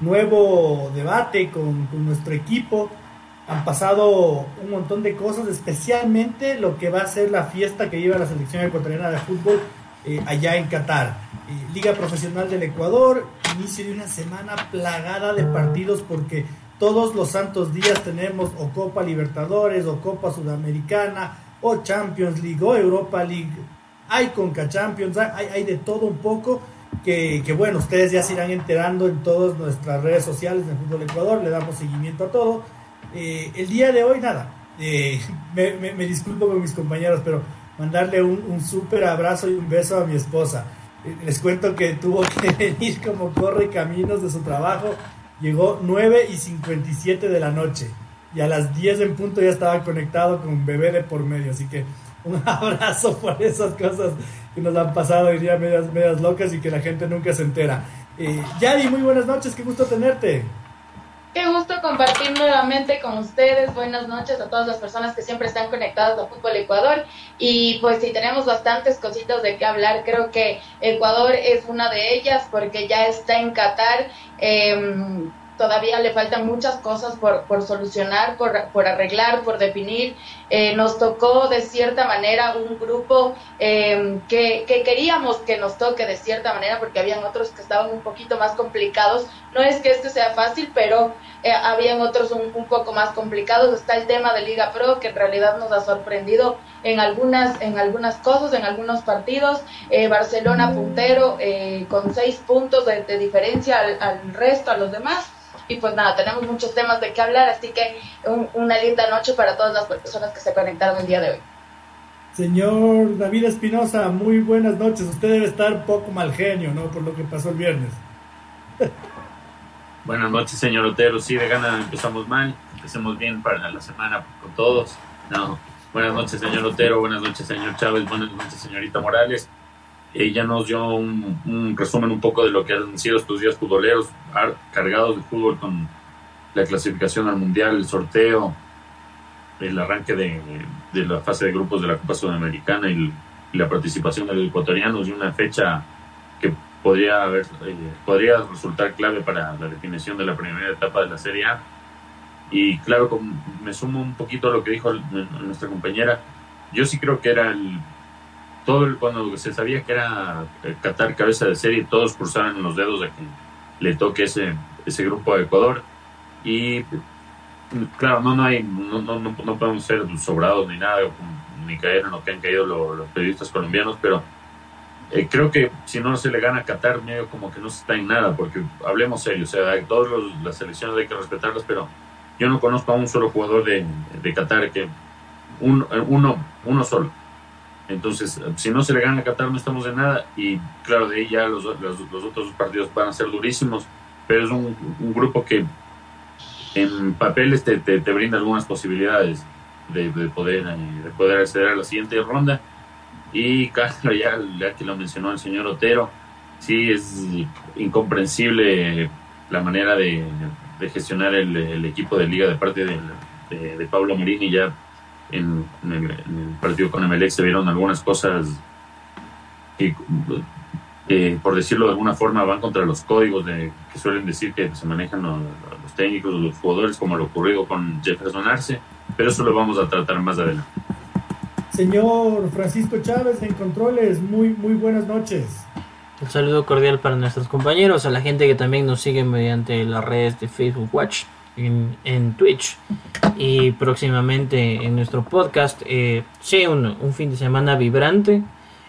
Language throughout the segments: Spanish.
nuevo debate con, nuestro equipo. Han pasado un montón de cosas, especialmente lo que va a ser la fiesta que lleva la selección ecuatoriana de fútbol eh, allá en Qatar. Eh, Liga Profesional del Ecuador, inicio de una semana plagada de partidos porque todos los santos días tenemos o Copa Libertadores o Copa Sudamericana o Champions League o Europa League. Hay Conca Champions, hay, hay de todo un poco que, bueno, ustedes ya se irán enterando en todas nuestras redes sociales de Fútbol Ecuador, le damos seguimiento a todo. Eh, el día de hoy, nada, eh, me, disculpo con mis compañeros, pero mandarle un, un súper abrazo y un beso a mi esposa. Eh, les cuento que tuvo que venir como corre caminos de su trabajo, llegó 9 y 57 de la noche y a las 10 en punto ya estaba conectado con un bebé de por medio, así que un abrazo por esas cosas que nos han pasado, diría, medias, medias locas y que la gente nunca se entera. Eh, Yadi, muy buenas noches, qué gusto tenerte. Qué gusto compartir nuevamente con ustedes. Buenas noches a todas las personas que siempre están conectadas a Fútbol Ecuador. Y pues si tenemos bastantes cositas de qué hablar. Creo que Ecuador es una de ellas porque ya está en Qatar. Eh, todavía le faltan muchas cosas por, por solucionar, por, por, arreglar, por definir. Eh, nos tocó de cierta manera un grupo eh, que, que, queríamos que nos toque de cierta manera porque habían otros que estaban un poquito más complicados. No es que este sea fácil, pero eh, habían otros un, un, poco más complicados. Está el tema de Liga Pro que en realidad nos ha sorprendido en algunas, en algunas cosas, en algunos partidos. Barcelona puntero con seis puntos de, diferencia al resto, a los demás. Y pues nada, tenemos muchos temas de qué hablar, así que un, una linda noche para todas las personas que se conectaron el día de hoy. Señor David Espinosa, muy buenas noches. Usted debe estar poco mal genio, ¿no? Por lo que pasó el viernes. buenas noches, señor Otero. Sí, de gana empezamos mal. Empecemos bien para la semana con todos. No. Buenas noches, señor Otero. Buenas noches, señor Chávez. Buenas noches, señorita Morales. Ella nos dio un, un, resumen un poco de lo que han sido estos días futboleros, cargados de fútbol con la clasificación al Mundial, el sorteo, el arranque de, de la fase de grupos de la Copa Sudamericana y, y la participación de los ecuatorianos y una fecha que podría, haber, eh, podría resultar clave para la definición de la primera etapa de la Serie A. Y claro, me sumo un poquito a lo que dijo nuestra compañera, yo sí creo que era el todo cuando se sabía que era Qatar cabeza de serie, todos cruzaron los dedos de que le toque ese, ese grupo a Ecuador. Y claro, no, no, hay, no, no, no podemos ser sobrados ni nada, ni caer en lo que han caído los, periodistas colombianos, pero eh, creo que si no se le gana a Qatar, medio como que no se está en nada, porque hablemos serio, o todas las selecciones hay que respetarlas, pero yo no conozco a un solo jugador de, de Qatar que un, uno, uno solo entonces, si no se le gana a Qatar, no estamos en nada. Y claro, de ahí ya los, los, los otros partidos van a ser durísimos. Pero es un, grupo que en papeles te, te, te, brinda algunas posibilidades de, de, poder, de poder acceder a la siguiente ronda. Y claro, ya, ya que lo mencionó el señor Otero, sí es incomprensible la manera de, de gestionar el, el, equipo de liga de parte de, de, de Pablo Marini. Ya en, en, el, en, el, partido con Emelec se vieron algunas cosas que, eh, por decirlo de alguna forma, van contra los códigos de, que suelen decir que se manejan los, los técnicos, los jugadores, como lo ocurrido con Jefferson Arce, pero eso lo vamos a tratar más adelante. Señor Francisco Chávez en Controles, muy, muy buenas noches. Un saludo cordial para nuestros compañeros, a la gente que también nos sigue mediante las redes de Facebook Watch en, en Twitch y próximamente en nuestro podcast. Eh, sí, un, un, fin de semana vibrante,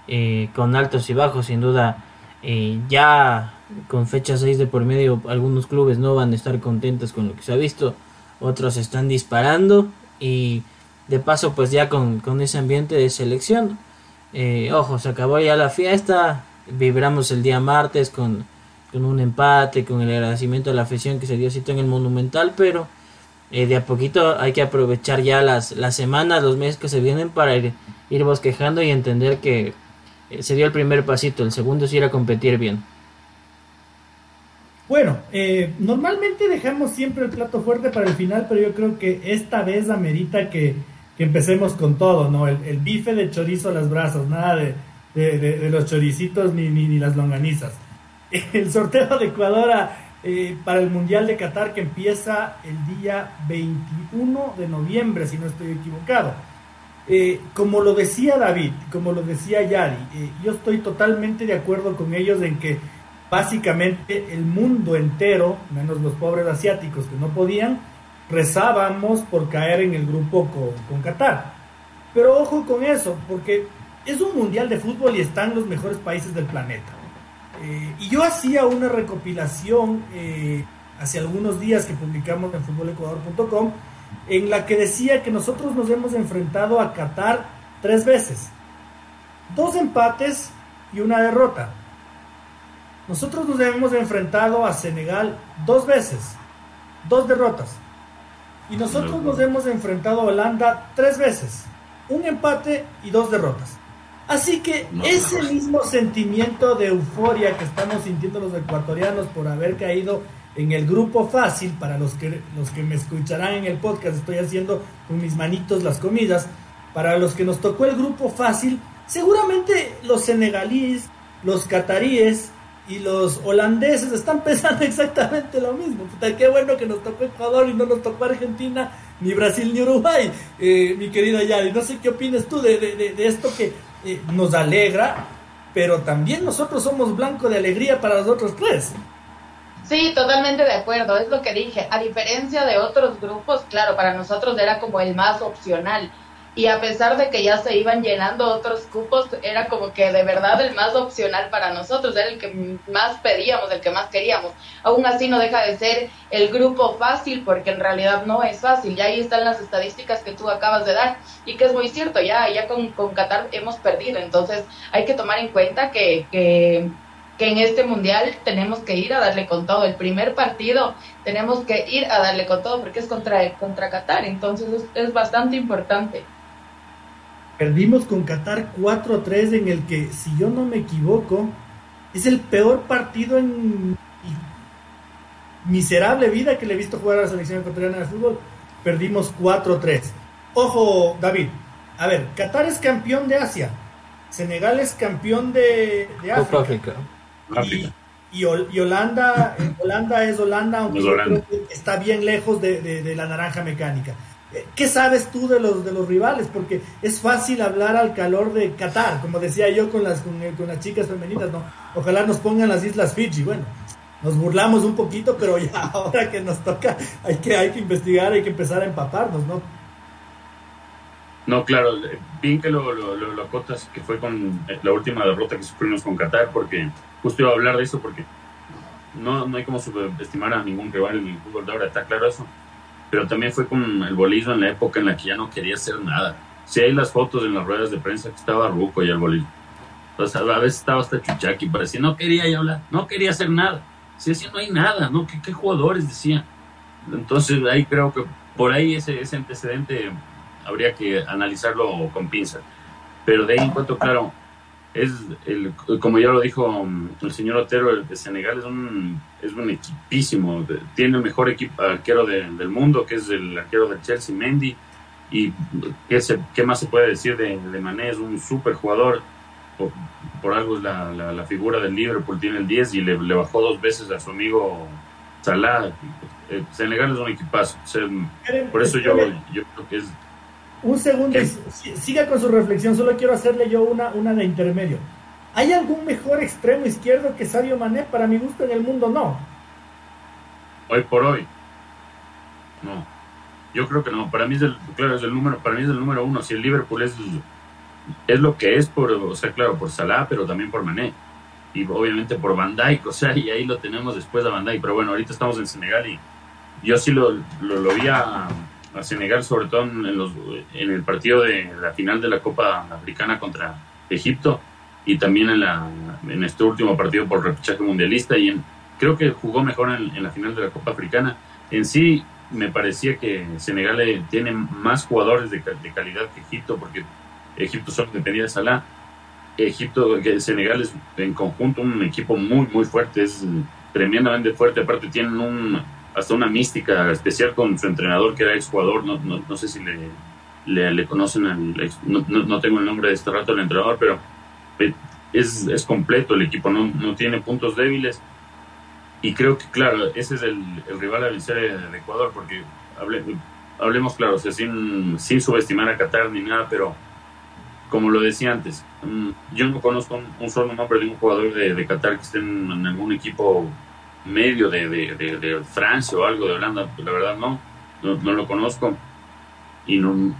eh, con altos y bajos, sin duda. Eh, ya con fecha 6 de por medio, algunos clubes no van a estar contentos con lo que se ha visto, otros están disparando y de paso, pues ya con, con ese ambiente de selección. Eh, ojo, se acabó ya la fiesta, vibramos el día martes con, con un empate, con el agradecimiento de la afición que se dio cita en el Monumental, pero eh, de a poquito hay que aprovechar ya las, las semanas, los meses que se vienen para ir, bosquejando y entender que eh, se dio el primer pasito, el segundo es ir a competir bien. Bueno, eh, normalmente dejamos siempre el plato fuerte para el final, pero yo creo que esta vez amerita que, que empecemos con todo, ¿no? El, bife de chorizo a las brasas, nada de, de, los choricitos ni, ni, las longanizas. El sorteo de Ecuador eh, para el Mundial de Qatar que empieza el día 21 de noviembre, si no estoy equivocado. Eh, como lo decía David, como lo decía Yari, eh, yo estoy totalmente de acuerdo con ellos en que básicamente el mundo entero, menos los pobres asiáticos que no podían, rezábamos por caer en el grupo con, con Qatar. Pero ojo con eso, porque es un mundial de fútbol y están los mejores países del planeta. Eh, y yo hacía una recopilación hace algunos días que publicamos en futbolecuador.com en la que decía que nosotros nos hemos enfrentado a Qatar tres veces. Dos empates y una derrota. Nosotros nos hemos enfrentado a Senegal dos veces, dos derrotas. Y nosotros nos hemos enfrentado a Holanda tres veces, un empate y dos derrotas. Así que ese mismo sentimiento de euforia que estamos sintiendo los ecuatorianos por haber caído en el grupo fácil, para los que, los que me escucharán en el podcast, estoy haciendo con mis manitos las comidas, para los que nos tocó el grupo fácil, seguramente los senegalíes, los cataríes y los holandeses están pensando exactamente lo mismo. Puta, qué bueno que nos tocó Ecuador y no nos tocó Argentina, ni Brasil, ni Uruguay, eh, mi querida Yari. No sé qué opinas tú de, de, esto que eh, nos alegra, pero también nosotros somos blanco de alegría para los otros tres. Sí, totalmente de acuerdo, es lo que dije. A diferencia de otros grupos, claro, para nosotros era como el más opcional. Y a pesar de que ya se iban llenando otros cupos, era como que de verdad el más opcional para nosotros, era el que más pedíamos, el que más queríamos. Aún así no deja de ser el grupo fácil, porque en realidad no es fácil. Ya ahí están las estadísticas que tú acabas de dar, y que es muy cierto, ya, ya con, con Qatar hemos perdido. Entonces hay que tomar en cuenta que, que que en este mundial tenemos que ir a darle con todo. El primer partido tenemos que ir a darle con todo porque es contra, contra Qatar, entonces es, bastante importante. Perdimos con Qatar 4-3 en el que, si yo no me equivoco, es el peor partido en miserable vida que le he visto jugar a la selección ecuatoriana de fútbol. Perdimos 4-3. Ojo, David. A ver, Qatar es campeón de Asia. Senegal es campeón de, de África. Y, Holanda, eh, Holanda es Holanda, aunque está bien lejos de, la naranja mecánica. Eh, ¿Qué sabes tú de los de los rivales? Porque es fácil hablar al calor de Qatar, como decía yo con las con, las chicas femeninas, ¿no? Ojalá nos pongan las Islas Fiji. Bueno, nos burlamos un poquito, pero ya ahora que nos toca, hay que hay que investigar, hay que empezar a empaparnos, ¿no? No, claro, bien que lo, lo, lo, acotas, que fue con la última derrota que sufrimos con Qatar, porque justo iba a hablar de eso, porque no, no hay como subestimar a ningún rival en el fútbol de ahora, está claro eso. Pero también fue con el bolismo en la época en la que ya no quería hacer nada. Si hay las fotos en las ruedas de prensa que estaba Ruco y el bolismo. Entonces, a veces estaba hasta Chuchaki, parecía, no quería ya hablar, no quería hacer nada. Si decía, no hay nada, ¿no? ¿Qué, qué jugadores decía? Entonces, ahí creo que por ahí ese, ese antecedente habría que analizarlo con pinzas. Pero de ahí en cuanto, claro, es el, como ya lo dijo mm, el señor Otero, el de Senegal es un, es un equipísimo, tiene el mejor equipo arquero del mundo, que es el arquero del Chelsea, Mendy, y ¿qué, se, qué más se puede decir de, de Mané? Es un súper jugador, por, algo es la, la, figura del Liverpool, tiene el 10 y le, le, bajó dos veces a su amigo Salah. Eh, Senegal es un equipazo, por eso yo, yo creo que es un segundo, siga con su reflexión, solo quiero hacerle yo una, una de intermedio. ¿Hay algún mejor extremo izquierdo que Sadio Mané? Para mi gusto en el mundo no. Hoy por hoy. No. Yo creo que no. Para mí es el, claro, es el número, para mí es el número uno. Si el Liverpool es, es lo que es por, o sea, claro, por Salah, pero también por Mané. Y obviamente por Van Dijk, o sea, y ahí lo tenemos después de Van Dijk. Pero bueno, ahorita estamos en Senegal y yo sí lo, lo, lo vi a, a Senegal, sobre todo en, el partido de la final de la Copa Africana contra, Egipto y también en este último partido por repechaje mundialista y en, creo que jugó mejor en, la final de la Copa Africana. En sí, me parecía que Senegal eh, tiene más jugadores de, de calidad que Egipto, porque Egipto solo dependía de Salah. Egipto, Senegal es en conjunto un equipo muy, muy fuerte, es tremendamente fuerte. Aparte, tienen un, hasta una mística especial con su entrenador, que era exjugador. No, no, no sé si le, le, conocen, al, no, no, tengo el nombre de este rato del entrenador, pero eh, es, es completo el equipo, no, no tiene puntos débiles y creo que, claro, ese es el, rival a vencer de Ecuador, porque hablemos claro, o sea, sin, sin subestimar a Qatar ni nada, pero como lo decía antes, mm, yo no conozco un, solo nombre de un jugador de, de Qatar que esté en, algún equipo medio de, de, Francia o algo de Holanda, la verdad no, no, lo conozco. Y no,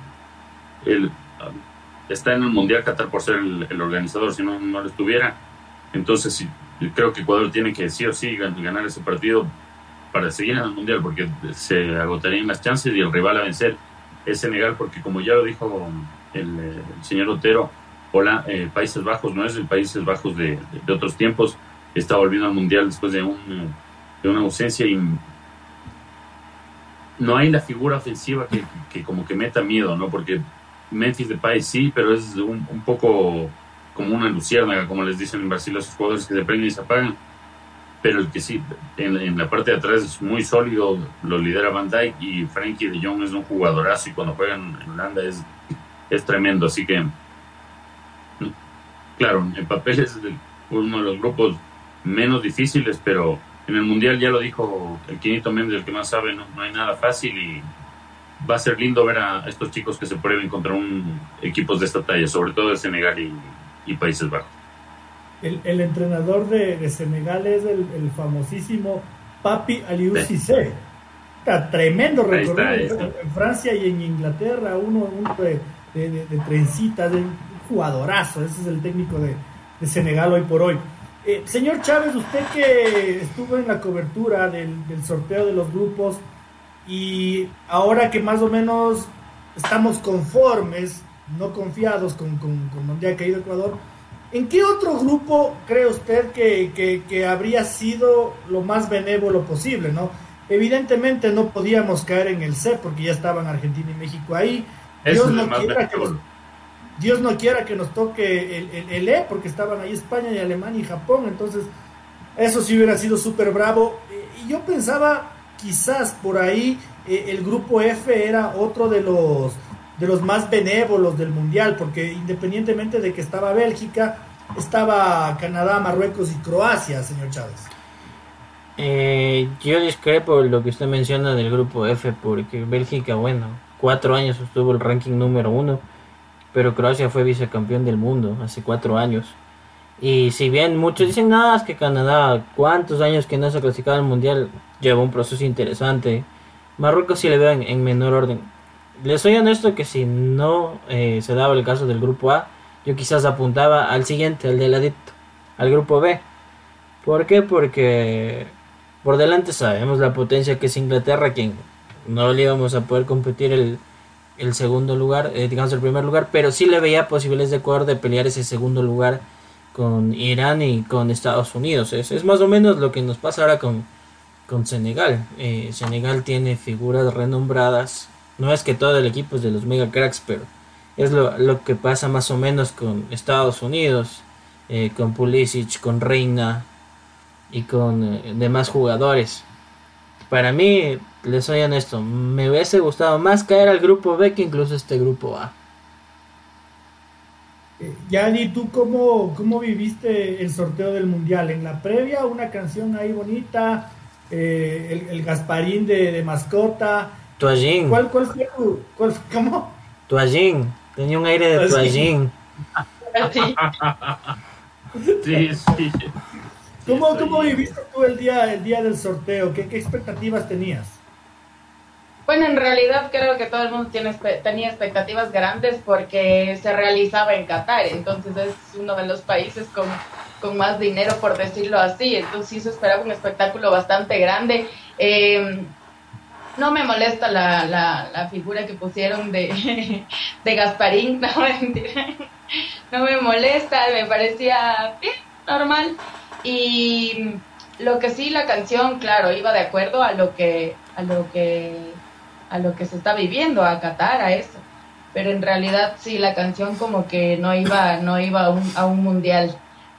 él está en el Mundial Qatar por ser el, organizador, si no, no lo estuviera. Entonces, si creo que Ecuador tiene que sí o sí ganar ese partido para seguir en el Mundial, porque se agotarían las chances y el rival a vencer es Senegal, porque como ya lo dijo el, señor Otero, hola, eh, Países Bajos no es el Países Bajos de, otros tiempos, está volviendo al Mundial después de, un, de una ausencia y no hay la figura ofensiva que, que, como que meta miedo, ¿no? Porque Memphis de País sí, pero es un, poco como una luciérnaga, como les dicen en Brasil a sus jugadores que se prenden y se apagan. Pero el que sí, en, la parte de atrás es muy sólido, lo lidera Van Dijk y Frankie de Jong es un jugadorazo y cuando juegan en Holanda es, es tremendo. Así que, claro, en papel es uno de los grupos menos difíciles, pero en el Mundial ya lo dijo el Quinito Méndez, el que más sabe, no, no hay nada fácil y va a ser lindo ver a estos chicos que se prueben contra un equipos de esta talla, sobre todo el Senegal y, y Países Bajos. El, el entrenador de, de, Senegal es el, el famosísimo Papi Aliou Cissé. Está tremendo recorrido en Francia y en Inglaterra, uno, de, de, de, trencitas, de jugadorazo, ese es el técnico de, de Senegal hoy por hoy. Eh, señor Chávez, usted que estuvo en la cobertura del, del, sorteo de los grupos y ahora que más o menos estamos conformes no confiados con, con, con donde ha caído Ecuador. ¿En qué otro grupo cree usted que, que, habría sido lo más benévolo posible? ¿no? Evidentemente no podíamos caer en el C porque ya estaban Argentina y México ahí. Dios no, quiera que Dios no quiera que nos toque el, el, E porque estaban ahí España y Alemania y Japón. Entonces, eso sí hubiera sido súper bravo. Y yo pensaba, quizás por ahí, eh, el grupo F era otro de los de los más benévolos del mundial, porque independientemente de que estaba Bélgica, estaba Canadá, Marruecos y Croacia, señor Chávez. Eh, yo discrepo lo que usted menciona del grupo F, porque Bélgica, bueno, cuatro años estuvo el ranking número uno, pero Croacia fue vicecampeón del mundo hace cuatro años. Y si bien muchos dicen, nada, es que Canadá, cuántos años que no se ha clasificado al mundial, lleva un proceso interesante. Marruecos sí le veo en menor orden les soy honesto que si no eh, se daba el caso del grupo A, yo quizás apuntaba al siguiente, al de ladito, al grupo B. ¿Por qué? Porque por delante sabemos la potencia que es Inglaterra, quien no le íbamos a poder competir el, el segundo lugar, eh, digamos el primer lugar, pero sí le veía posibilidades de Ecuador de pelear ese segundo lugar con Irán y con Estados Unidos. Es, más o menos lo que nos pasa ahora con, con Senegal. Eh, Senegal tiene figuras renombradas no es que todo el equipo es de los mega cracks, pero es lo, que pasa más o menos con Estados Unidos, eh, con Pulisic, con Reina y con eh, demás jugadores. Para mí, les soy honesto, me hubiese gustado más caer al grupo B que incluso este grupo A. Eh, Yani, ¿tú cómo, cómo viviste el sorteo del Mundial? En la previa, una canción ahí bonita, el, Gasparín de, de mascota, Toallín. ¿Cuál, cuál fue tu, cuál, cómo? Toallín. Tenía un aire de toallín. Sí, sí. ¿Cómo, ¿Cómo, viviste tú el día, el día del sorteo? ¿Qué, ¿Qué, expectativas tenías? Bueno, en realidad creo que todo el mundo tiene, tenía expectativas grandes porque se realizaba en Qatar, entonces es uno de los países con, con más dinero, por decirlo así, entonces sí se esperaba un espectáculo bastante grande. Eh, no me molesta la, la, figura que pusieron de, de Gasparín, no no me molesta, me parecía normal. Y lo que sí, la canción, claro, iba de acuerdo a lo que, a lo que, a lo que se está viviendo, a Qatar, a eso. Pero en realidad sí, la canción como que no iba, no iba a un, a un mundial,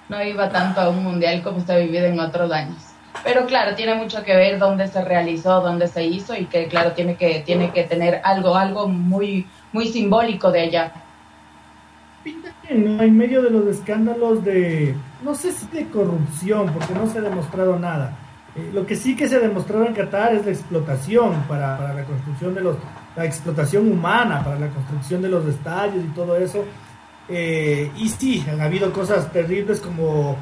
no iba tanto a un mundial como se ha vivido en otros años. Pero claro, tiene mucho que ver dónde se realizó, dónde se hizo y que claro, tiene que, tiene que tener algo, algo muy, muy simbólico de ella. En medio de los escándalos de, no sé si de corrupción, porque no se ha demostrado nada. Eh, lo que sí que se ha demostrado en Qatar es la explotación para, para, la construcción de los, la explotación humana, para la construcción de los estadios y todo eso. Eh, y sí, han habido cosas terribles como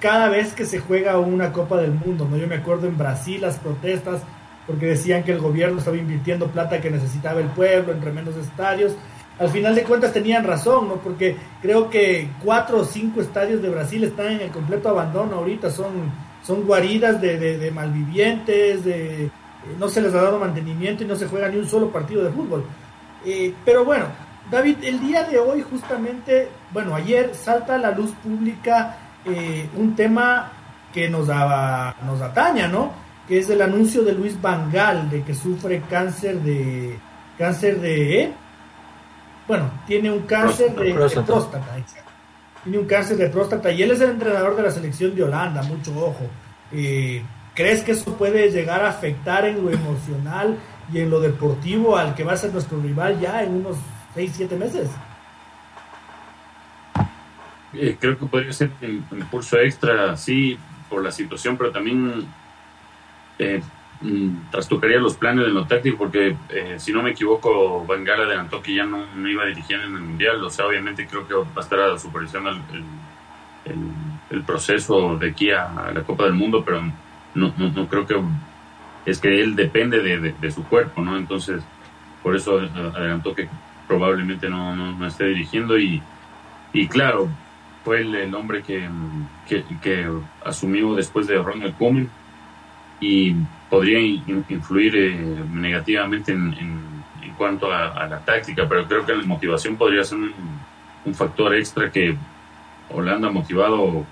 cada vez que se juega una Copa del Mundo, ¿no? Yo me acuerdo en Brasil las protestas porque decían que el gobierno estaba invirtiendo plata que necesitaba el pueblo en tremendos estadios. Al final de cuentas tenían razón, ¿no? Porque creo que cuatro o cinco estadios de Brasil están en el completo abandono ahorita, son, son guaridas de, de, malvivientes, de, eh, no se les ha dado mantenimiento y no se juega ni un solo partido de fútbol. Eh, pero bueno, David, el día de hoy justamente, bueno, ayer salta a la luz pública eh, un tema que nos, daba, nos ataña, ¿no? Que es el anuncio de Luis Vangal de que sufre cáncer de cáncer de bueno, tiene un cáncer de, próstata, tiene un cáncer de próstata y él es el entrenador de la selección de Holanda, mucho ojo. Eh, ¿Crees que eso puede llegar a afectar en lo emocional y en lo deportivo al que va a ser nuestro rival ya en unos 6, 7 meses? Eh, creo que podría ser un impulso extra, sí, por la situación, pero también eh, mm, trastocaría los planes de lo táctico, porque eh, si no me equivoco, Bangala adelantó que ya no, iba a dirigir en el Mundial, o sea, obviamente creo que va a estar a supervisando el, el, proceso de aquí a, la Copa del Mundo, pero no, no, creo que es que él depende de, de, su cuerpo, ¿no? Entonces, por eso adelantó que probablemente no, no esté dirigiendo y, y claro, fue el, hombre que, que, asumió después de Ronald Koeman y podría influir eh, negativamente en, en, cuanto a, la táctica, pero creo que la motivación podría ser un, factor extra que Holanda motivado,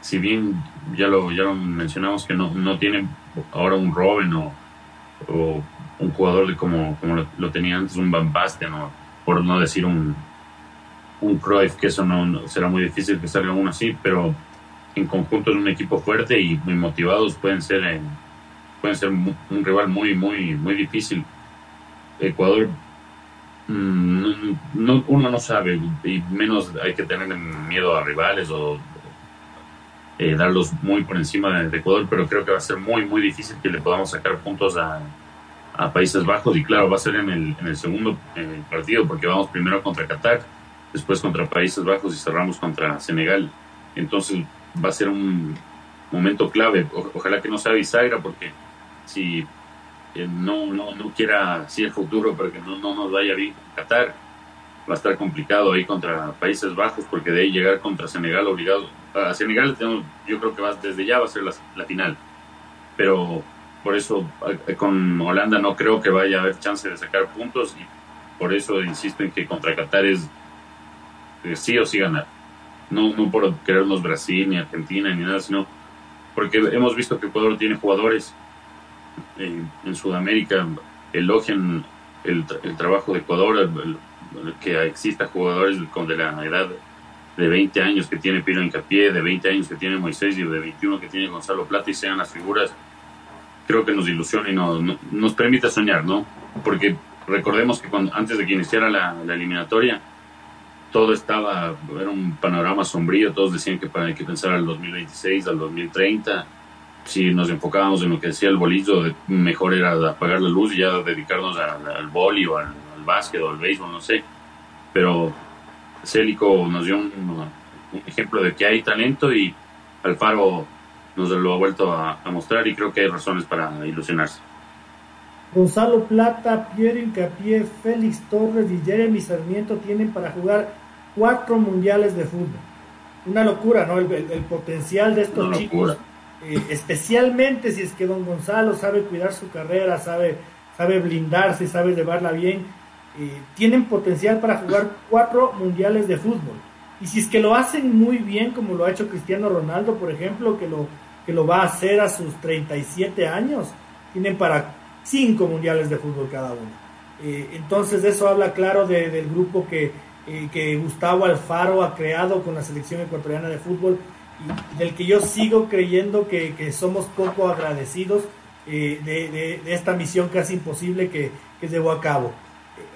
si bien ya lo, ya lo mencionamos que no, no tiene ahora un Robin o, o un jugador de como, como lo, tenía antes, un Van Basten, o, por no decir un, un Cruyff, que eso no, será muy difícil que salga uno así, pero en conjunto en un equipo fuerte y muy motivados pueden ser eh, pueden ser un rival muy muy muy difícil. Ecuador mm, no, uno no sabe y menos hay que tener miedo a rivales o eh, darlos muy por encima de, Ecuador, pero creo que va a ser muy muy difícil que le podamos sacar puntos a, Países Bajos y claro va a ser en el, en el segundo eh, partido porque vamos primero contra Qatar después contra Países Bajos y cerramos contra Senegal. Entonces va a ser un momento clave. ojalá que no sea bisagra porque si eh, no, no, no quiera así el futuro para que no, no nos vaya bien Qatar, va a estar complicado ahí contra Países Bajos porque de ahí llegar contra Senegal obligado. A Senegal yo creo que va, desde ya va a ser la, la final. Pero por eso eh, con Holanda no creo que vaya a haber chance de sacar puntos y por eso insisto en que contra Qatar es sí o sí ganar. No, no por querernos Brasil, ni Argentina, ni nada, sino porque hemos visto que Ecuador tiene jugadores en Sudamérica, elogian el, el, trabajo de Ecuador, que exista jugadores con de la edad de 20 años que tiene Piro Incapié, de 20 años que tiene Moisés y de 21 que tiene Gonzalo Plata y sean las figuras, creo que nos ilusiona y nos, nos permite soñar, ¿no? Porque recordemos que cuando, antes de que iniciara la, la eliminatoria, todo estaba, era un panorama sombrío, todos decían que hay que pensar al 2026, al 2030. Si nos enfocábamos en lo que decía el bolillo, mejor era apagar la luz y ya dedicarnos al, boli o al, básquet o al béisbol, no sé. Pero Célico nos dio un, ejemplo de que hay talento y Alfaro nos lo ha vuelto a, a mostrar y creo que hay razones para ilusionarse. Gonzalo Plata, Pierre Incapié, Félix Torres y Jeremy Sarmiento tienen para jugar cuatro mundiales de fútbol. Una locura, ¿no? El, potencial de estos chicos, eh, especialmente si es que don Gonzalo sabe cuidar su carrera, sabe, sabe blindarse, sabe llevarla bien, eh, tienen potencial para jugar cuatro mundiales de fútbol. Y si es que lo hacen muy bien, como lo ha hecho Cristiano Ronaldo, por ejemplo, que lo, que lo va a hacer a sus 37 años, tienen para cinco mundiales de fútbol cada uno. Eh, entonces eso habla claro del grupo que, eh, que Gustavo Alfaro ha creado con la selección ecuatoriana de fútbol del que yo sigo creyendo que, que somos poco agradecidos eh, de, de, esta misión casi imposible que, que llevó a cabo.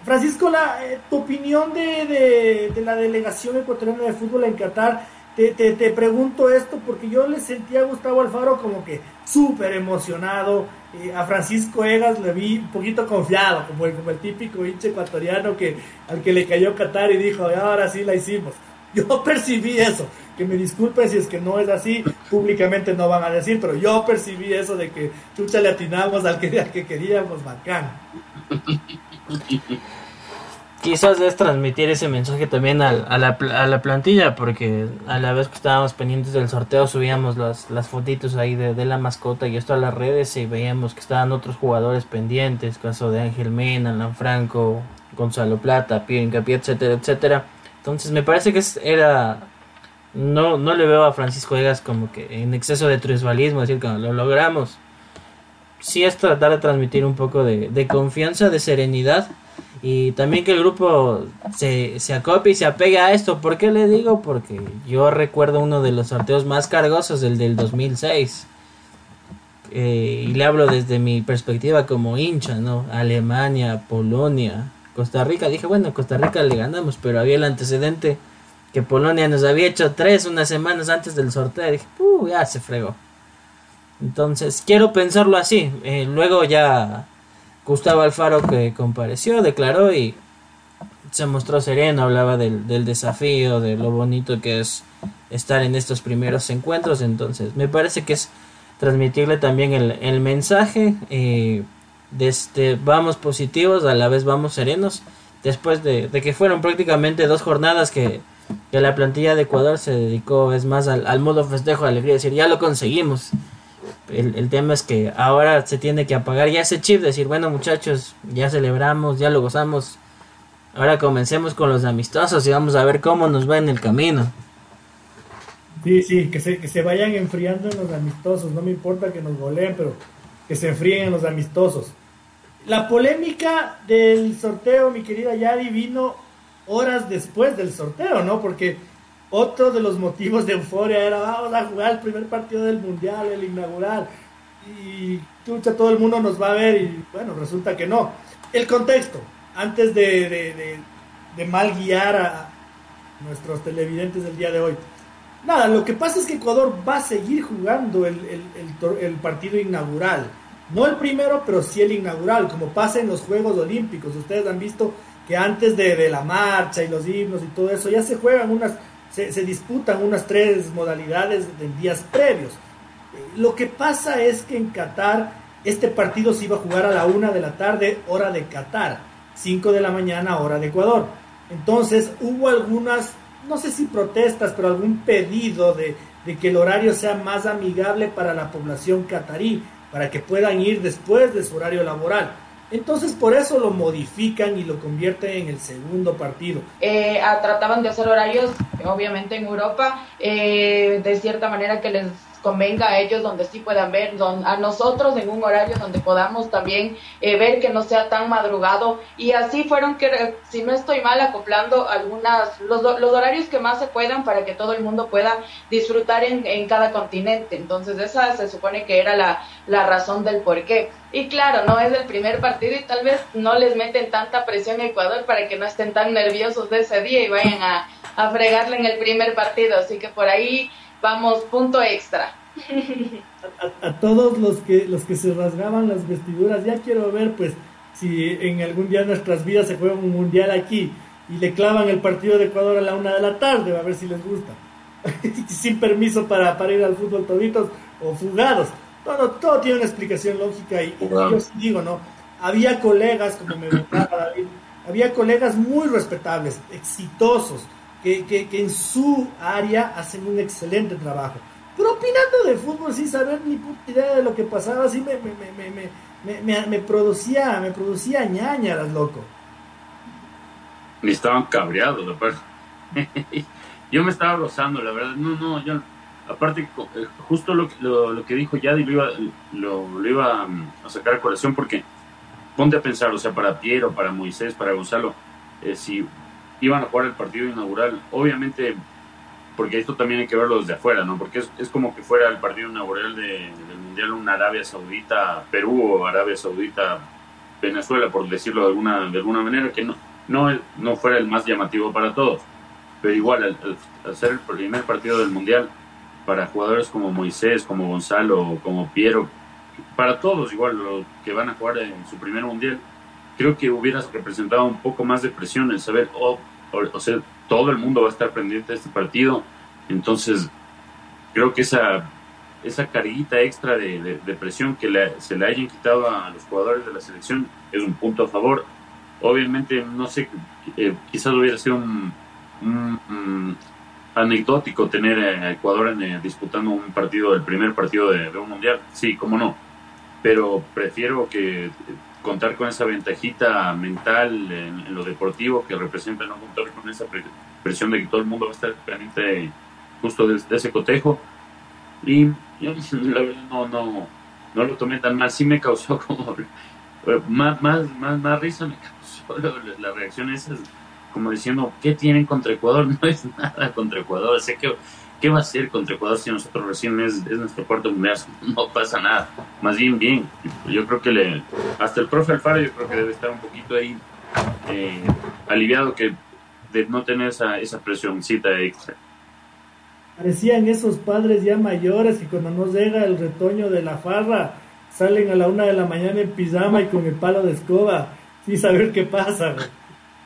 Francisco, la, eh, tu opinión de, de, la delegación ecuatoriana de fútbol en Qatar, te, te, te, pregunto esto porque yo le sentí a Gustavo Alfaro como que súper emocionado, eh, a Francisco Egas le vi un poquito confiado, como el, como el típico hincha ecuatoriano que, al que le cayó Qatar y dijo, ahora sí la hicimos. Yo percibí eso, que me disculpen si es que no es así, públicamente no van a decir, pero yo percibí eso de que chucha le atinamos al que, al que queríamos, bacán. Quizás es transmitir ese mensaje también a, la, a, la, plantilla, porque a la vez que estábamos pendientes del sorteo subíamos las, las fotitos ahí de, la mascota y esto a las redes y veíamos que estaban otros jugadores pendientes, caso de Ángel Mena, Alan Franco, Gonzalo Plata, Pierre Incapié, etcétera, etcétera. Entonces me parece que era no, no le veo a Francisco Egas como que en exceso de triunfalismo, decir que lo logramos. Sí es tratar de transmitir un poco de, confianza, de serenidad y también que el grupo se, se acopie y se apegue a esto. ¿Por qué le digo? Porque yo recuerdo uno de los sorteos más cargosos, el del 2006. Eh, y le hablo desde mi perspectiva como hincha, ¿no? Alemania, Polonia, Costa Rica. Dije, bueno, Costa Rica le ganamos, pero había el antecedente que Polonia nos había hecho tres unas semanas antes del sorteo. Dije, uh, ya se fregó. Entonces, quiero pensarlo así. Eh, luego ya Gustavo Alfaro que compareció, declaró y se mostró sereno, hablaba del, del, desafío, de lo bonito que es estar en estos primeros encuentros. Entonces, me parece que es transmitirle también el, el mensaje eh, este vamos positivos, a la vez vamos serenos, después de, de que fueron prácticamente dos jornadas que que la plantilla de Ecuador se dedicó es más al, modo festejo, alegría, decir, ya lo conseguimos. El, tema es que ahora se tiene que apagar ya ese chip, decir, bueno muchachos, ya celebramos, ya lo gozamos, ahora comencemos con los amistosos y vamos a ver cómo nos va en el camino. Sí, sí, que se, que se vayan enfriando en los amistosos, no me importa que nos goleen, pero que se enfríen en los amistosos. La polémica del sorteo, mi querida Yadi, vino horas después del sorteo, ¿no? Porque otro de los motivos de euforia era vamos a jugar el primer partido del mundial, el inaugural, y tucha, todo el mundo nos va a ver, y bueno, resulta que no. El contexto, antes de, mal guiar a nuestros televidentes del día de hoy. Nada, lo que pasa es que Ecuador va a seguir jugando el, el, el partido inaugural. No el primero, pero sí el inaugural, como pasa en los Juegos Olímpicos. Ustedes han visto que antes de, la marcha y los himnos y todo eso, ya se juegan unas, se, disputan unas tres modalidades en días previos. Lo que pasa es que en Qatar este partido se iba a jugar a la una de la tarde, hora de Qatar, 5 de la mañana, hora de Ecuador. Entonces hubo algunas, no sé si protestas, pero algún pedido de, de que el horario sea más amigable para la población catarí, para que puedan ir después de su horario laboral. Entonces por eso lo modifican y lo convierten en el segundo partido. Eh, trataban de hacer horarios, obviamente en Europa, eh, de cierta manera que les convenga a ellos donde sí puedan ver, a nosotros en un horario donde podamos también eh, ver que no sea tan madrugado y así fueron que, si no estoy mal, acoplando algunas, los, horarios que más se puedan para que todo el mundo pueda disfrutar en, en cada continente. Entonces esa se supone que era la, la razón del por qué. Y claro, no es el primer partido y tal vez no les meten tanta presión a Ecuador para que no estén tan nerviosos de ese día y vayan a, a fregarle en el primer partido. Así que por ahí vamos, punto extra. A, todos los que, los que se rasgaban las vestiduras, ya quiero ver pues si en algún día de nuestras vidas se juega un mundial aquí y le clavan el partido de Ecuador a la una de la tarde, a ver si les gusta. Sin permiso para, para ir al fútbol toditos o fugados. Todo, todo tiene una explicación lógica y, yo digo, ¿no? Había colegas, como me David, había colegas muy respetables, exitosos, que, en su área hacen un excelente trabajo. Pero opinando de fútbol sin saber ni puta idea de lo que pasaba, así me, me, me, me producía, me producía ñañaras, loco. Y estaban cabreados, yo me estaba rozando, la verdad. No, no, yo, aparte, eh, justo lo, lo, lo que dijo Yadi lo iba, lo, lo iba mm, a sacar a corazón porque ponte a pensar, o sea, para Piero, para Moisés, para Gonzalo, eh, si iban a jugar el partido inaugural, obviamente, porque esto también hay que verlo desde afuera, ¿no? Porque es, es como que fuera el partido inaugural de, del Mundial una Arabia Saudita, Perú o Arabia Saudita, Venezuela, por decirlo de alguna, de alguna manera, que no, no, no fuera el más llamativo para todos. Pero igual, al, al el primer partido del Mundial, para jugadores como Moisés, como Gonzalo, como Piero, para todos igual los que van a jugar en su primer mundial, creo que hubieras representado un poco más de presión el saber, oh, o, o sea, todo el mundo va a estar pendiente de este partido, entonces creo que esa esa carguita extra de, de, de presión que le, se le hayan quitado a los jugadores de la selección es un punto a favor. Obviamente, no sé, eh, quizás hubiera sido un, un, un anecdótico tener a Ecuador en, eh, disputando un partido, el primer partido de, de, un mundial, sí, cómo no, pero prefiero que contar con esa ventajita mental en, en lo deportivo que representa no contar con esa presión de que todo el mundo va a estar pendiente justo de, ese cotejo y yo la verdad no, no, no lo tomé tan mal, sí me causó como más, más, más, más risa me causó la, la reacción esa como diciendo, ¿qué tienen contra Ecuador? No es nada contra Ecuador. Sé que, ¿qué va a ser contra Ecuador si nosotros recién es, es nuestro cuarto mundial? No pasa nada. Más bien, bien. Yo creo que le, hasta el profe Alfaro, yo creo que debe estar un poquito ahí eh, aliviado que de no tener esa, esa presioncita extra. Parecían esos padres ya mayores que cuando nos llega el retoño de la farra salen a la una de la mañana en pijama y con el palo de escoba sin saber qué pasa.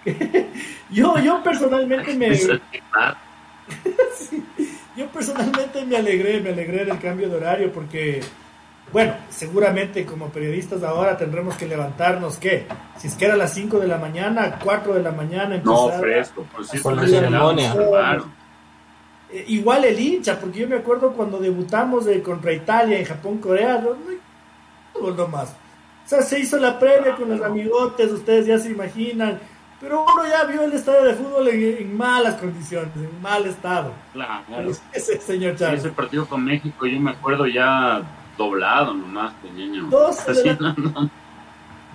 yo, yo personalmente me. sí. Yo personalmente me alegré, me alegré del cambio de horario porque, bueno, seguramente como periodistas ahora tendremos que levantarnos, ¿qué? Si es que era a las 5 de la mañana, 4 de la mañana, empezar No, fresco, por si con la ceremonia. Claro. Eh, igual el hincha, porque yo me acuerdo cuando debutamos de, contra Italia en Japón, Corea, no, no, no más. O sea, se hizo la previa con los amigotes, ustedes ya se imaginan pero uno ya vio el estadio de fútbol en, en malas condiciones, en mal estado. Claro. Ese señor Chávez. ese partido con México, yo me acuerdo ya doblado nomás, pequeño. 12 de la- no, no.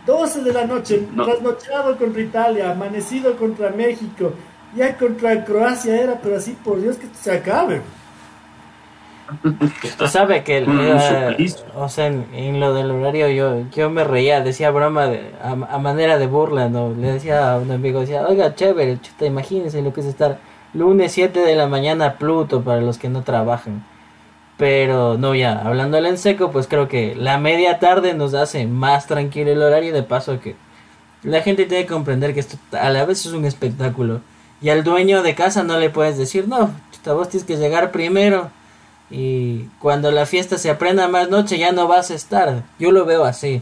12 de la noche, No. trasnochado contra Italia, amanecido contra México, ya contra Croacia era, pero así por Dios que se acabe. Usted sabe que, el- o sea, en, en lo del horario yo, yo me reía, decía broma de- a, a manera de burla, ¿no? Le decía a un amigo, decía, oiga, chévere, chuta, imagínense lo que es estar lunes 7 de la mañana Pluto para los que no trabajan. Pero no, ya, hablándole en seco, pues creo que la media tarde nos hace más tranquilo el horario, de paso que la gente tiene que comprender que esto a la vez es un espectáculo. Y al dueño de casa no le puedes decir, no, chuta, vos tienes que llegar primero. Y cuando la fiesta se aprenda más noche ya no vas a estar. Yo lo veo así.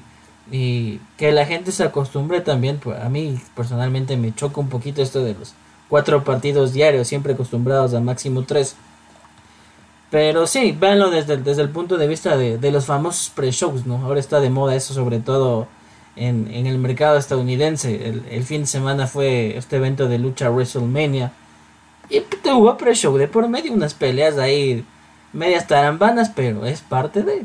Y que la gente se acostumbre también. Pues a mí personalmente me choca un poquito esto de los cuatro partidos diarios, siempre acostumbrados a máximo tres. Pero sí, véanlo desde, desde el punto de vista de, de los famosos pre-shows, ¿no? Ahora está de moda eso, sobre todo en, en el mercado estadounidense. El, el fin de semana fue este evento de lucha WrestleMania. Y te hubo pre-show de por medio, unas peleas ahí medias tarambanas, pero es parte de.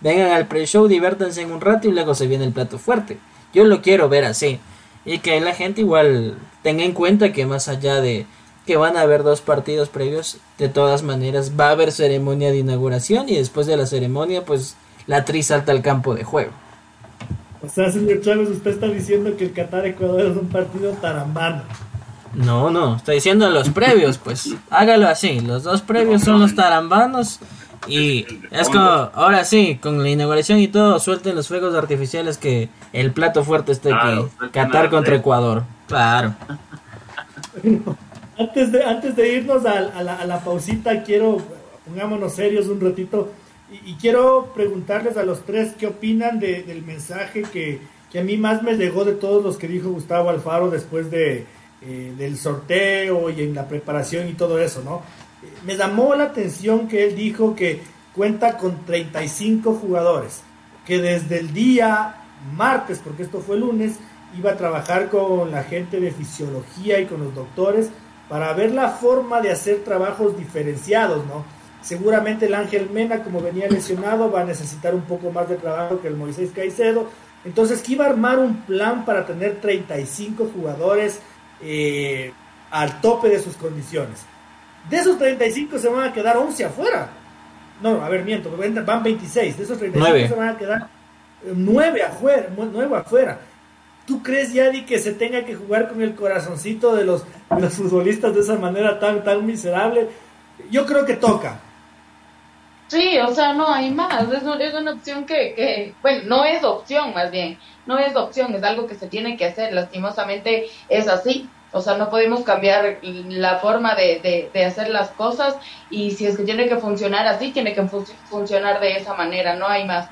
Vengan al pre-show, diviértanse en un rato y luego se viene el plato fuerte. Yo lo quiero ver así. Y que la gente igual tenga en cuenta que más allá de que van a haber dos partidos previos, de todas maneras va a haber ceremonia de inauguración y después de la ceremonia, pues la tri salta al campo de juego. O sea, señor Chávez, usted está diciendo que el Qatar-Ecuador es un partido tarambano. No, no, estoy diciendo los previos, pues hágalo así. Los dos previos son los tarambanos. Y es como, ahora sí, con la inauguración y todo, suelten los fuegos artificiales que el plato fuerte esté Claro, que Qatar contra. Ecuador. Claro. Antes de, antes de irnos a, a la, a la pausita, quiero, pongámonos serios un ratito, y, y quiero preguntarles a los tres qué opinan de- del mensaje que, que a mí más me llegó de todos los que dijo Gustavo Alfaro después de, eh, del sorteo y en la preparación y todo eso, ¿no? Me llamó la atención que él dijo que cuenta con 35 jugadores, que desde el día martes, porque esto fue lunes, iba a trabajar con la gente de fisiología y con los doctores para ver la forma de hacer trabajos diferenciados, ¿no? Seguramente el Ángel Mena, como venía lesionado, va a necesitar un poco más de trabajo que el Moisés Caicedo. Entonces, que iba a armar un plan para tener 35 jugadores eh, al tope de sus condiciones. De esos 35 se van a quedar 11 afuera. No, a ver, miento, van 26. De esos 35 se van a quedar 9 eh, afuera, 9 afuera. ¿Tú crees, Yadi, que se tenga que jugar con el corazoncito de los, los futbolistas de esa manera tan, tan miserable? Yo creo que toca. Sí, o sea, no hay más. Es, es una opción que, que, bueno, no es opción más bien. No es opción, es algo que se tiene que hacer. Lastimosamente es así. O sea, no podemos cambiar la forma de, de, hacer las cosas y si es que tiene que funcionar así, tiene que funcionar de esa manera, no hay más.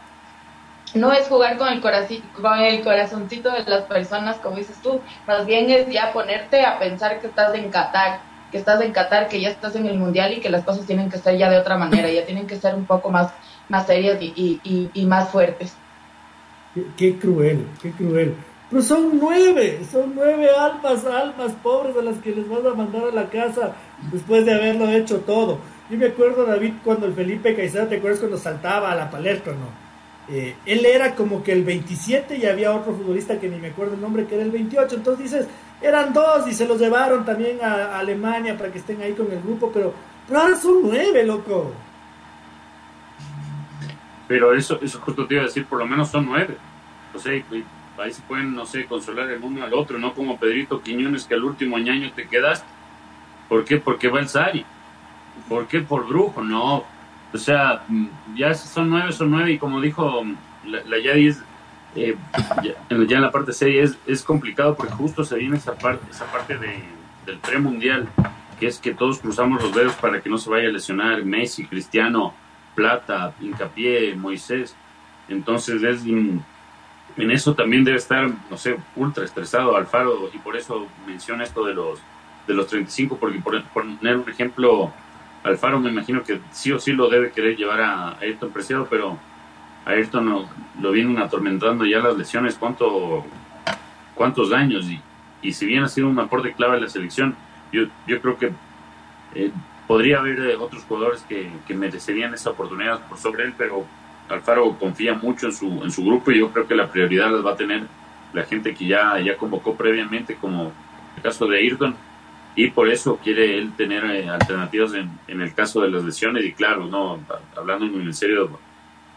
No es jugar con el, con el corazoncito de las personas, como dices tú, más bien es ya ponerte a pensar que estás en Qatar, que estás en Qatar, que ya estás en el Mundial y que las cosas tienen que ser ya de otra manera, ya tienen que ser un poco más, más serias y, y, y más fuertes. qué cruel, qué cruel. Pero son nueve, son nueve almas, almas pobres a las que les vas a mandar a la casa después de haberlo hecho todo. Yo me acuerdo, David, cuando el Felipe Caicedo, ¿te acuerdas cuando saltaba a la palestra, no? Eh, él era como que el 27 y había otro futbolista que ni me acuerdo el nombre, que era el 28. Entonces dices, eran dos y se los llevaron también a, Alemania para que estén ahí con el grupo, pero, pero ahora son nueve, loco. Pero eso, eso justo te iba a decir, por lo menos son nueve. O sea, ahí se pueden, no sé, consolar el uno al otro, no como Pedrito Quiñones que al último año te quedaste. ¿Por qué? Porque va el Sari. ¿Por qué? Por brujo, no. O sea, mm, ya son nueve, son nueve, y como dijo la, la eh, ya, en la parte 6 es, es complicado porque justo se viene esa parte, esa parte de, del premundial, que es que todos cruzamos los dedos para que no se vaya a lesionar Messi, Cristiano, Plata, Hincapié, Moisés. Entonces es en eso también debe estar, no sé, ultra estresado Alfaro y por eso menciona esto de los de los 35, porque por, poner un ejemplo, Alfaro me imagino que sí o sí lo debe querer llevar a Ayrton Preciado, pero Ayrton no, lo vienen atormentando ya las lesiones, cuánto cuántos años y, y si bien ha sido un aporte clave en la selección, yo, yo creo que eh, podría haber eh, otros jugadores que, que merecerían esa oportunidad por sobre él, pero Alfaro confía mucho en su, en su grupo y yo creo que la prioridad las va a tener la gente que ya, ya convocó previamente, como el caso de Ayrton, y por eso quiere él tener eh, alternativas en, en, el caso de las lesiones. Y claro, no hablando en serio,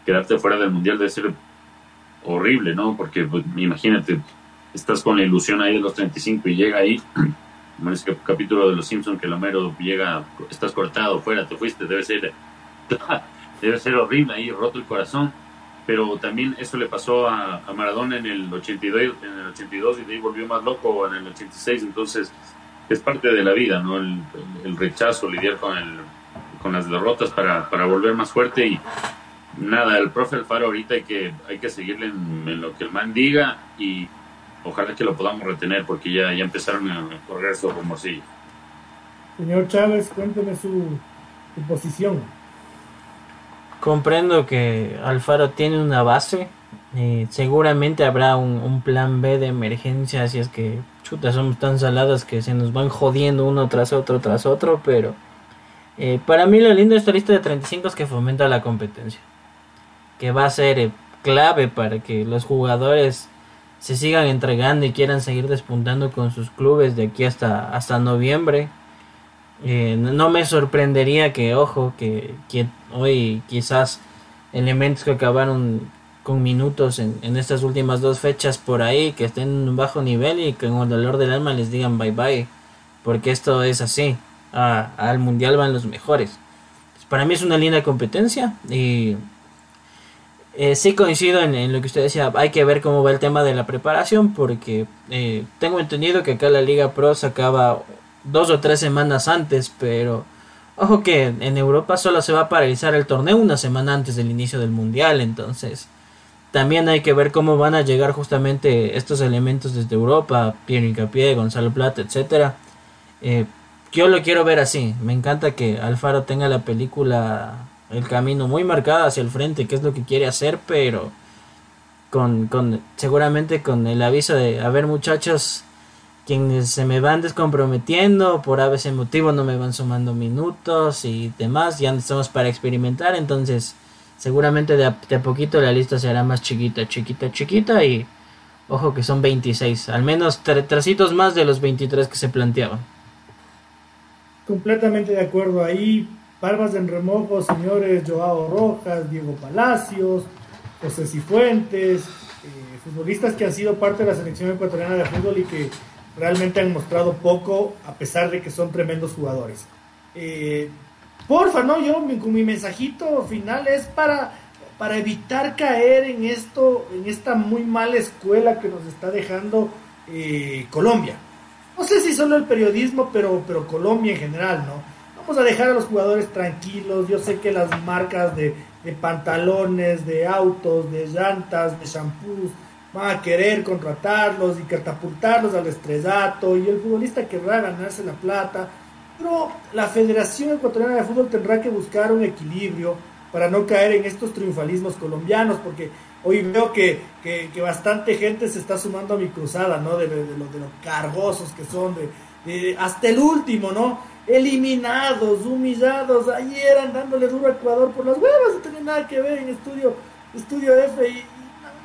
quedarte fuera del mundial debe ser horrible, ¿no? Porque pues, imagínate, estás con la ilusión ahí de los 35 y llega ahí, como en ese capítulo de Los Simpsons, que el Homero llega, estás cortado, fuera, te fuiste, debe ser debe ser horrible ahí, roto el corazón. Pero también eso le pasó a, Maradona en el, 82, en el 82 y de ahí volvió más loco en el 86. Entonces, es parte de la vida, ¿no? El, rechazo, lidiar con, el, con las derrotas para, para volver más fuerte. Y nada, el profe Alfaro ahorita hay que, hay que seguirle en, lo que el man diga y ojalá que lo podamos retener porque ya, ya empezaron a correr su rumorcillo. Señor Chávez, cuénteme su, su posición comprendo que Alfaro tiene una base. y seguramente habrá un, plan B de emergencia si es que chuta somos tan saladas que se nos van jodiendo uno tras otro tras otro. Pero eh, para mí lo lindo de esta lista de 35 es que fomenta la competencia. Que va a ser eh, clave para que los jugadores se sigan entregando y quieran seguir despuntando con sus clubes de aquí hasta, hasta noviembre. Eh, no me sorprendería que, ojo, que, hoy quizás elementos que acabaron con minutos en, en, estas últimas dos fechas por ahí, que estén en un bajo nivel y que con el dolor del alma les digan bye bye, porque esto es así, al mundial van los mejores. para mí es una linda competencia y eh, sí coincido en, lo que usted decía, hay que ver cómo va el tema de la preparación, porque eh, tengo entendido que acá la Liga Pro se acaba dos o tres semanas antes, pero ojo que en Europa solo se va a paralizar el torneo una semana antes del inicio del mundial, entonces también hay que ver cómo van a llegar justamente estos elementos desde Europa, Pierre Incapié, Gonzalo Plata, etcétera. Eh, yo lo quiero ver así, me encanta que Alfaro tenga la película, el camino muy marcado hacia el frente, que es lo que quiere hacer, pero con, con seguramente con el aviso de, a ver muchachos, quienes se me van descomprometiendo por a veces motivo no me van sumando minutos y demás, ya estamos para experimentar, entonces seguramente de a, poquito la lista será más chiquita, chiquita, chiquita y ojo que son 26, al menos trasitos más de los 23 que se planteaban. Completamente de acuerdo ahí, palmas en remojo, señores Joao Rojas, Diego Palacios, José Cifuentes, eh, futbolistas que han sido parte de la selección ecuatoriana de fútbol y que realmente han mostrado poco a pesar de que son tremendos jugadores. Eh, porfa, no, yo mi, mi mensajito final es para, para evitar caer en esto, en esta muy mala escuela que nos está dejando eh, Colombia. No sé si solo el periodismo, pero, pero Colombia en general, ¿no? Vamos a dejar a los jugadores tranquilos. Yo sé que las marcas de, de pantalones, de autos, de llantas, de shampoos, van a querer contratarlos y catapultarlos al estrellato y el futbolista querrá ganarse la plata, pero la Federación Ecuatoriana de Fútbol tendrá que buscar un equilibrio para no caer en estos triunfalismos colombianos, porque hoy veo que, que, bastante gente se está sumando a mi cruzada, ¿no? De, de, de los cargosos que son, de, hasta el último, ¿no? Eliminados, humillados, ayer dándole duro a Ecuador por las huevas, no tiene nada que ver en estudio, estudio F y,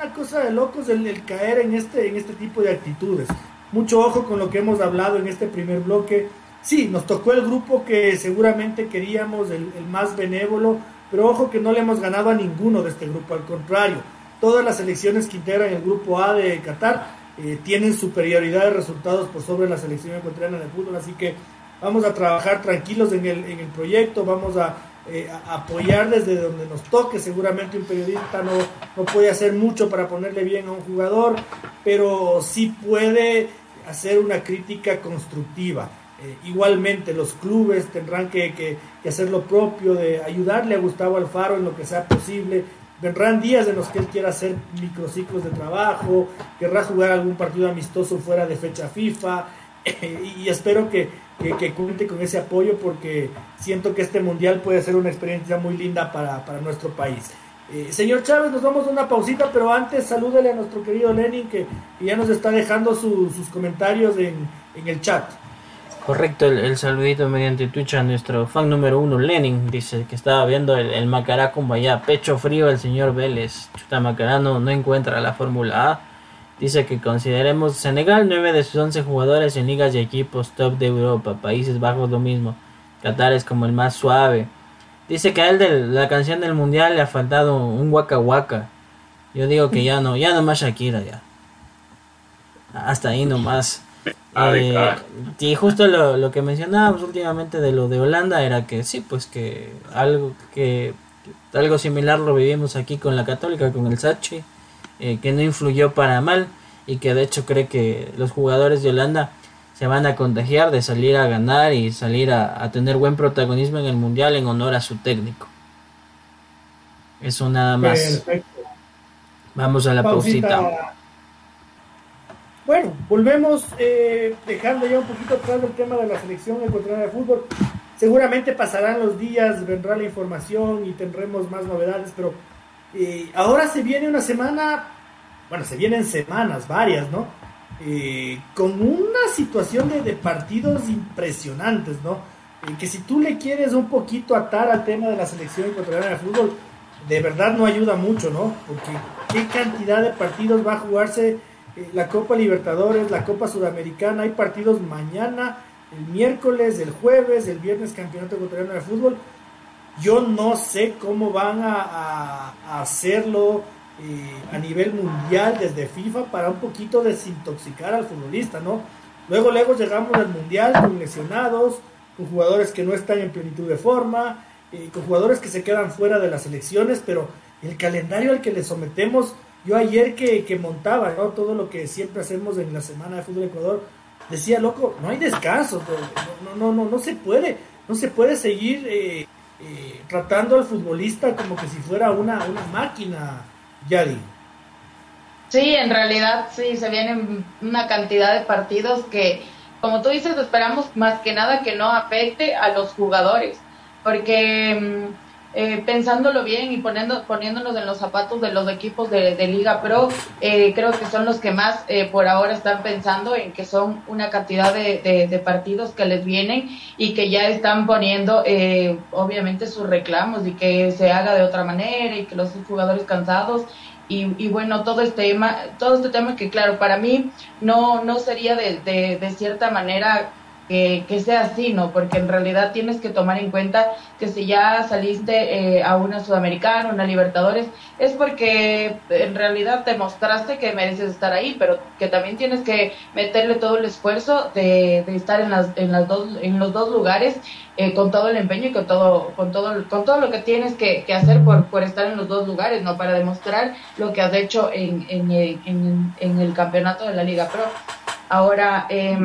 una cosa de locos el, caer en este, en este tipo de actitudes. Mucho ojo con lo que hemos hablado en este primer bloque. Sí, nos tocó el grupo que seguramente queríamos, el, más benévolo, pero ojo que no le hemos ganado a ninguno de este grupo, al contrario, todas las selecciones que integran el grupo A de Qatar eh, tienen superioridad de resultados por sobre la selección ecuatoriana de fútbol, así que vamos a trabajar tranquilos en el, en el proyecto, vamos a eh, apoyar desde donde nos toque. Seguramente un periodista no, no puede hacer mucho para ponerle bien a un jugador, pero sí puede hacer una crítica constructiva. Eh, igualmente los clubes tendrán que, que, hacer lo propio, de ayudarle a Gustavo Alfaro en lo que sea posible. Vendrán días en los que él quiera hacer microciclos de trabajo, querrá jugar algún partido amistoso fuera de fecha FIFA, y espero que, que, cuente con ese apoyo porque siento que este mundial puede ser una experiencia muy linda para, nuestro país. Eh, señor Chávez, nos vamos a una pausita, pero antes salúdele a nuestro querido Lenin que, ya nos está dejando sus comentarios en, el chat. Correcto, el, saludito mediante Twitch a nuestro fan número uno, Lenin, dice que estaba viendo el, el Macará como allá, pecho frío el señor Vélez. Chuta Macará no, no encuentra la Fórmula A Dice que consideremos Senegal 9 de sus 11 jugadores en ligas y equipos top de Europa, Países Bajos lo mismo, Qatar es como el más suave. Dice que a él de la canción del mundial le ha faltado un waka waka. Yo digo que ya no, ya no más Shakira ya. Hasta ahí nomás. Eh, y justo lo, lo, que mencionábamos últimamente de lo de Holanda era que sí, pues que algo que algo similar lo vivimos aquí con la Católica, con el Sachi eh, que no influyó para mal y que de hecho cree que los jugadores de Holanda se van a contagiar de salir a ganar y salir a, tener buen protagonismo en el mundial en honor a su técnico. Eso nada más. Vamos a la pausita. Bueno, volvemos eh, dejando ya un poquito atrás el tema de la selección ecuatoriana de fútbol. Seguramente pasarán los días, vendrá la información y tendremos más novedades, pero eh, ahora se viene una semana, bueno, se vienen semanas, varias, ¿no? Eh, con una situación de, partidos impresionantes, ¿no? Eh, que si tú le quieres un poquito atar al tema de la selección ecuatoriana de fútbol, de verdad no ayuda mucho, ¿no? Porque qué cantidad de partidos va a jugarse la Copa Libertadores, la Copa Sudamericana, hay partidos mañana, el miércoles, el jueves, el viernes Campeonato Ecuatoriano de Fútbol yo no sé cómo van a, hacerlo eh, a nivel mundial desde FIFA para un poquito desintoxicar al futbolista, ¿no? Luego, luego llegamos al mundial con lesionados, con jugadores que no están en plenitud de forma, eh, con jugadores que se quedan fuera de las elecciones, pero el calendario al que le sometemos, yo ayer que, montaba ¿no? todo lo que siempre hacemos en la semana de fútbol Ecuador, decía, loco, no hay descanso, no, no, no, no, se puede, no se puede seguir eh, eh, tratando al futbolista como que si fuera una, una máquina, Yari. Sí, en realidad sí, se vienen una cantidad de partidos que, como tú dices, esperamos más que nada que no afecte a los jugadores, porque mm, eh, pensándolo bien y poniendo, poniéndonos en los zapatos de los equipos de, Liga Pro, eh, creo que son los que más eh, por ahora están pensando en que son una cantidad de, partidos que les vienen y que ya están poniendo obviamente sus reclamos y que se haga de otra manera y que los jugadores cansados y, bueno, todo este tema, todo este tema que claro, para mí no, no sería de, de cierta manera que, sea así, ¿no? Porque en realidad tienes que tomar en cuenta que si ya saliste eh, a una Sudamericana, una Libertadores, es porque en realidad te mostraste que mereces estar ahí, pero que también tienes que meterle todo el esfuerzo de, estar en, las, en, las dos, en los dos lugares eh, con todo el empeño y con todo, con todo, con todo lo que tienes que, hacer por, por estar en los dos lugares, ¿no? Para demostrar lo que has hecho en, en, en, en el campeonato de la Liga Pro. Ahora, eh,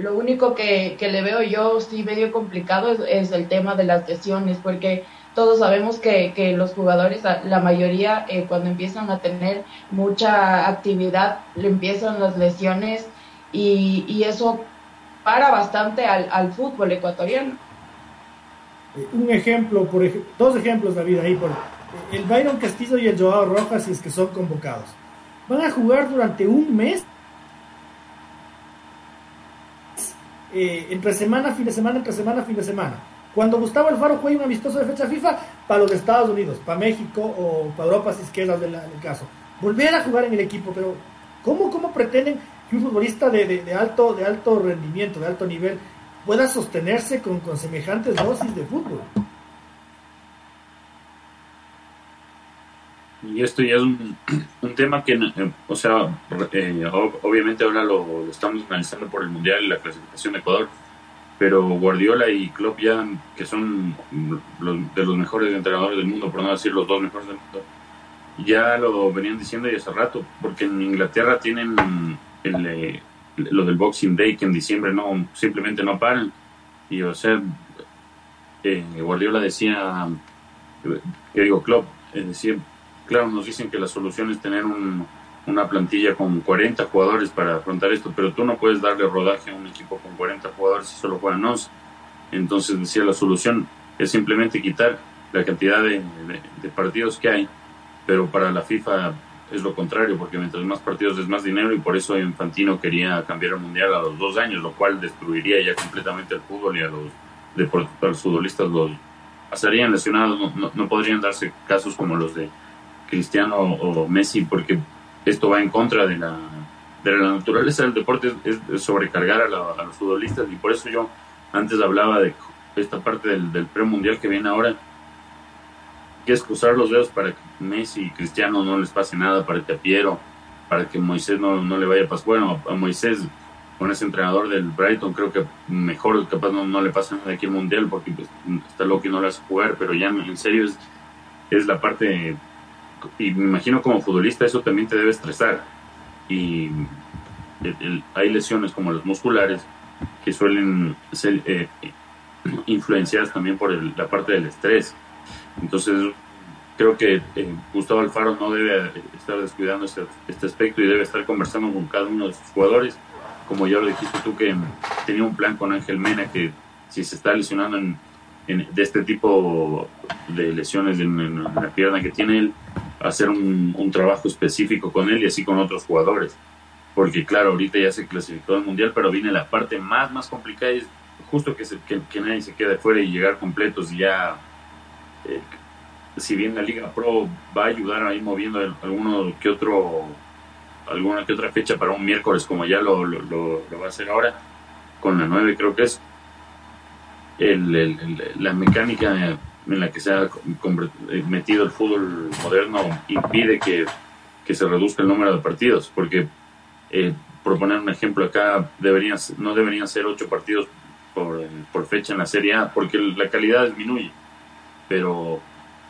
lo único que, le veo yo sí medio complicado es, el tema de las lesiones, porque todos sabemos que, los jugadores, la mayoría, eh, cuando empiezan a tener mucha actividad, le empiezan las lesiones y, eso para bastante al, fútbol ecuatoriano. Eh, un ejemplo, por dos ejemplos, David, ahí por el Byron Castillo y el Joao Rojas, si es que son convocados. Van a jugar durante un mes Eh, entre semana, fin de semana, entre semana, fin de semana. Cuando Gustavo Alfaro juega un amistoso de fecha FIFA, para los Estados Unidos, para México o para Europa, si es que es el, caso. Volver a jugar en el equipo, pero ¿cómo, cómo pretenden que un futbolista de, alto, de alto rendimiento, de alto nivel, pueda sostenerse con, con semejantes dosis de fútbol? Y esto ya es un, tema que, eh, o sea, eh, obviamente ahora lo, estamos analizando por el Mundial y la clasificación de Ecuador, pero Guardiola y Klopp ya, que son de los mejores entrenadores del mundo, por no decir los dos mejores del mundo, ya lo venían diciendo y hace rato, porque en Inglaterra tienen el, eh, lo del Boxing Day, que en diciembre no simplemente no paran. Y o sea, Guardiola decía, que digo, Klopp, decía, Claro, nos dicen que la solución es tener una plantilla con 40 jugadores para afrontar esto, pero tú no puedes darle rodaje a un equipo con 40 jugadores si solo juegan 11. Entonces decía, la solución es simplemente quitar la cantidad de, partidos que hay, pero para la FIFA es lo contrario, porque mientras más partidos es más dinero y por eso Infantino quería cambiar el Mundial a los dos años, lo cual destruiría ya completamente el fútbol y a los, los futbolistas los hacerían lesionados, no podrían darse casos como los de Cristiano o Messi, porque esto va en contra de la, de la naturaleza del deporte, es, sobrecargar a, los futbolistas y por eso yo antes hablaba de esta parte del, del premundial que viene ahora, que es cruzar los dedos para que Messi y Cristiano no les pase nada, para que a Piero, para que Moisés no, no le vaya a pasar. Bueno, a Moisés, con ese entrenador del Brighton, creo que mejor capaz no, no le pasa nada aquí el mundial porque pues, está loco y no le hace jugar, pero ya en serio es, es la parte y me imagino como futbolista eso también te debe estresar. Y hay lesiones como las musculares que suelen ser eh, influenciadas también por la parte del estrés. Entonces, creo que eh, Gustavo Alfaro no debe estar descuidando este, este, aspecto y debe estar conversando con cada uno de sus jugadores. Como ya lo dijiste tú, que tenía un plan con Ángel Mena que si se está lesionando en, de este tipo de lesiones en, la pierna que tiene él, hacer un, trabajo específico con él y así con otros jugadores. Porque claro, ahorita ya se clasificó al Mundial, pero viene la parte más, más complicada y es justo que, se, que, nadie se quede fuera y llegar completos y ya... Eh, si bien la Liga Pro va a ayudar ahí moviendo alguno que otro alguna que otra fecha para un miércoles como ya lo, lo, va a hacer ahora con la 9 creo que es el, la mecánica en la que se ha eh, metido el fútbol moderno impide que, se reduzca el número de partidos, porque, eh, por poner un ejemplo acá, deberían, no deberían ser ocho partidos por, por fecha en la Serie A, porque la calidad disminuye, pero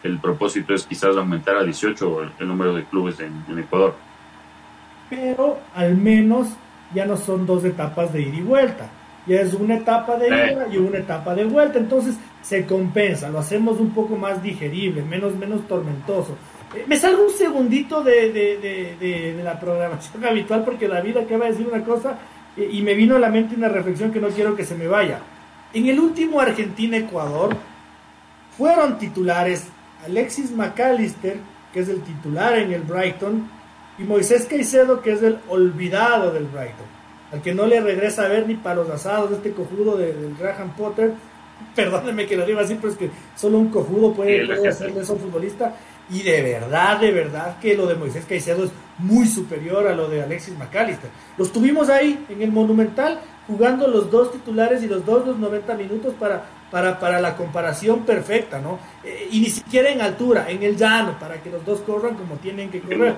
el propósito es quizás aumentar a 18 el, número de clubes en, Ecuador. Pero al menos ya no son dos etapas de ida y vuelta, ya es una etapa de ida y una etapa de vuelta, entonces se compensa, lo hacemos un poco más digerible, menos, menos tormentoso. Eh, me salgo un segundito de, de, la programación habitual porque David acaba de decir una cosa eh, y me vino a la mente una reflexión que no quiero que se me vaya. En el último Argentina-Ecuador, fueron titulares Alexis McAllister, que es el titular en el Brighton, y Moisés Caicedo, que es el olvidado del Brighton, al que no le regresa a ver ni para los asados de este cojudo de, del Graham Potter. Perdónenme que lo diga así, pero es que solo un cojudo puede, puede hacerle eso a un futbolista. Y de verdad, de verdad que lo de Moisés Caicedo es muy superior a lo de Alexis McAllister. Los tuvimos ahí en el Monumental jugando los dos titulares y los dos los 90 minutos para, para, para la comparación perfecta, ¿no? Eh, y ni siquiera en altura, en el llano, para que los dos corran como tienen que correr.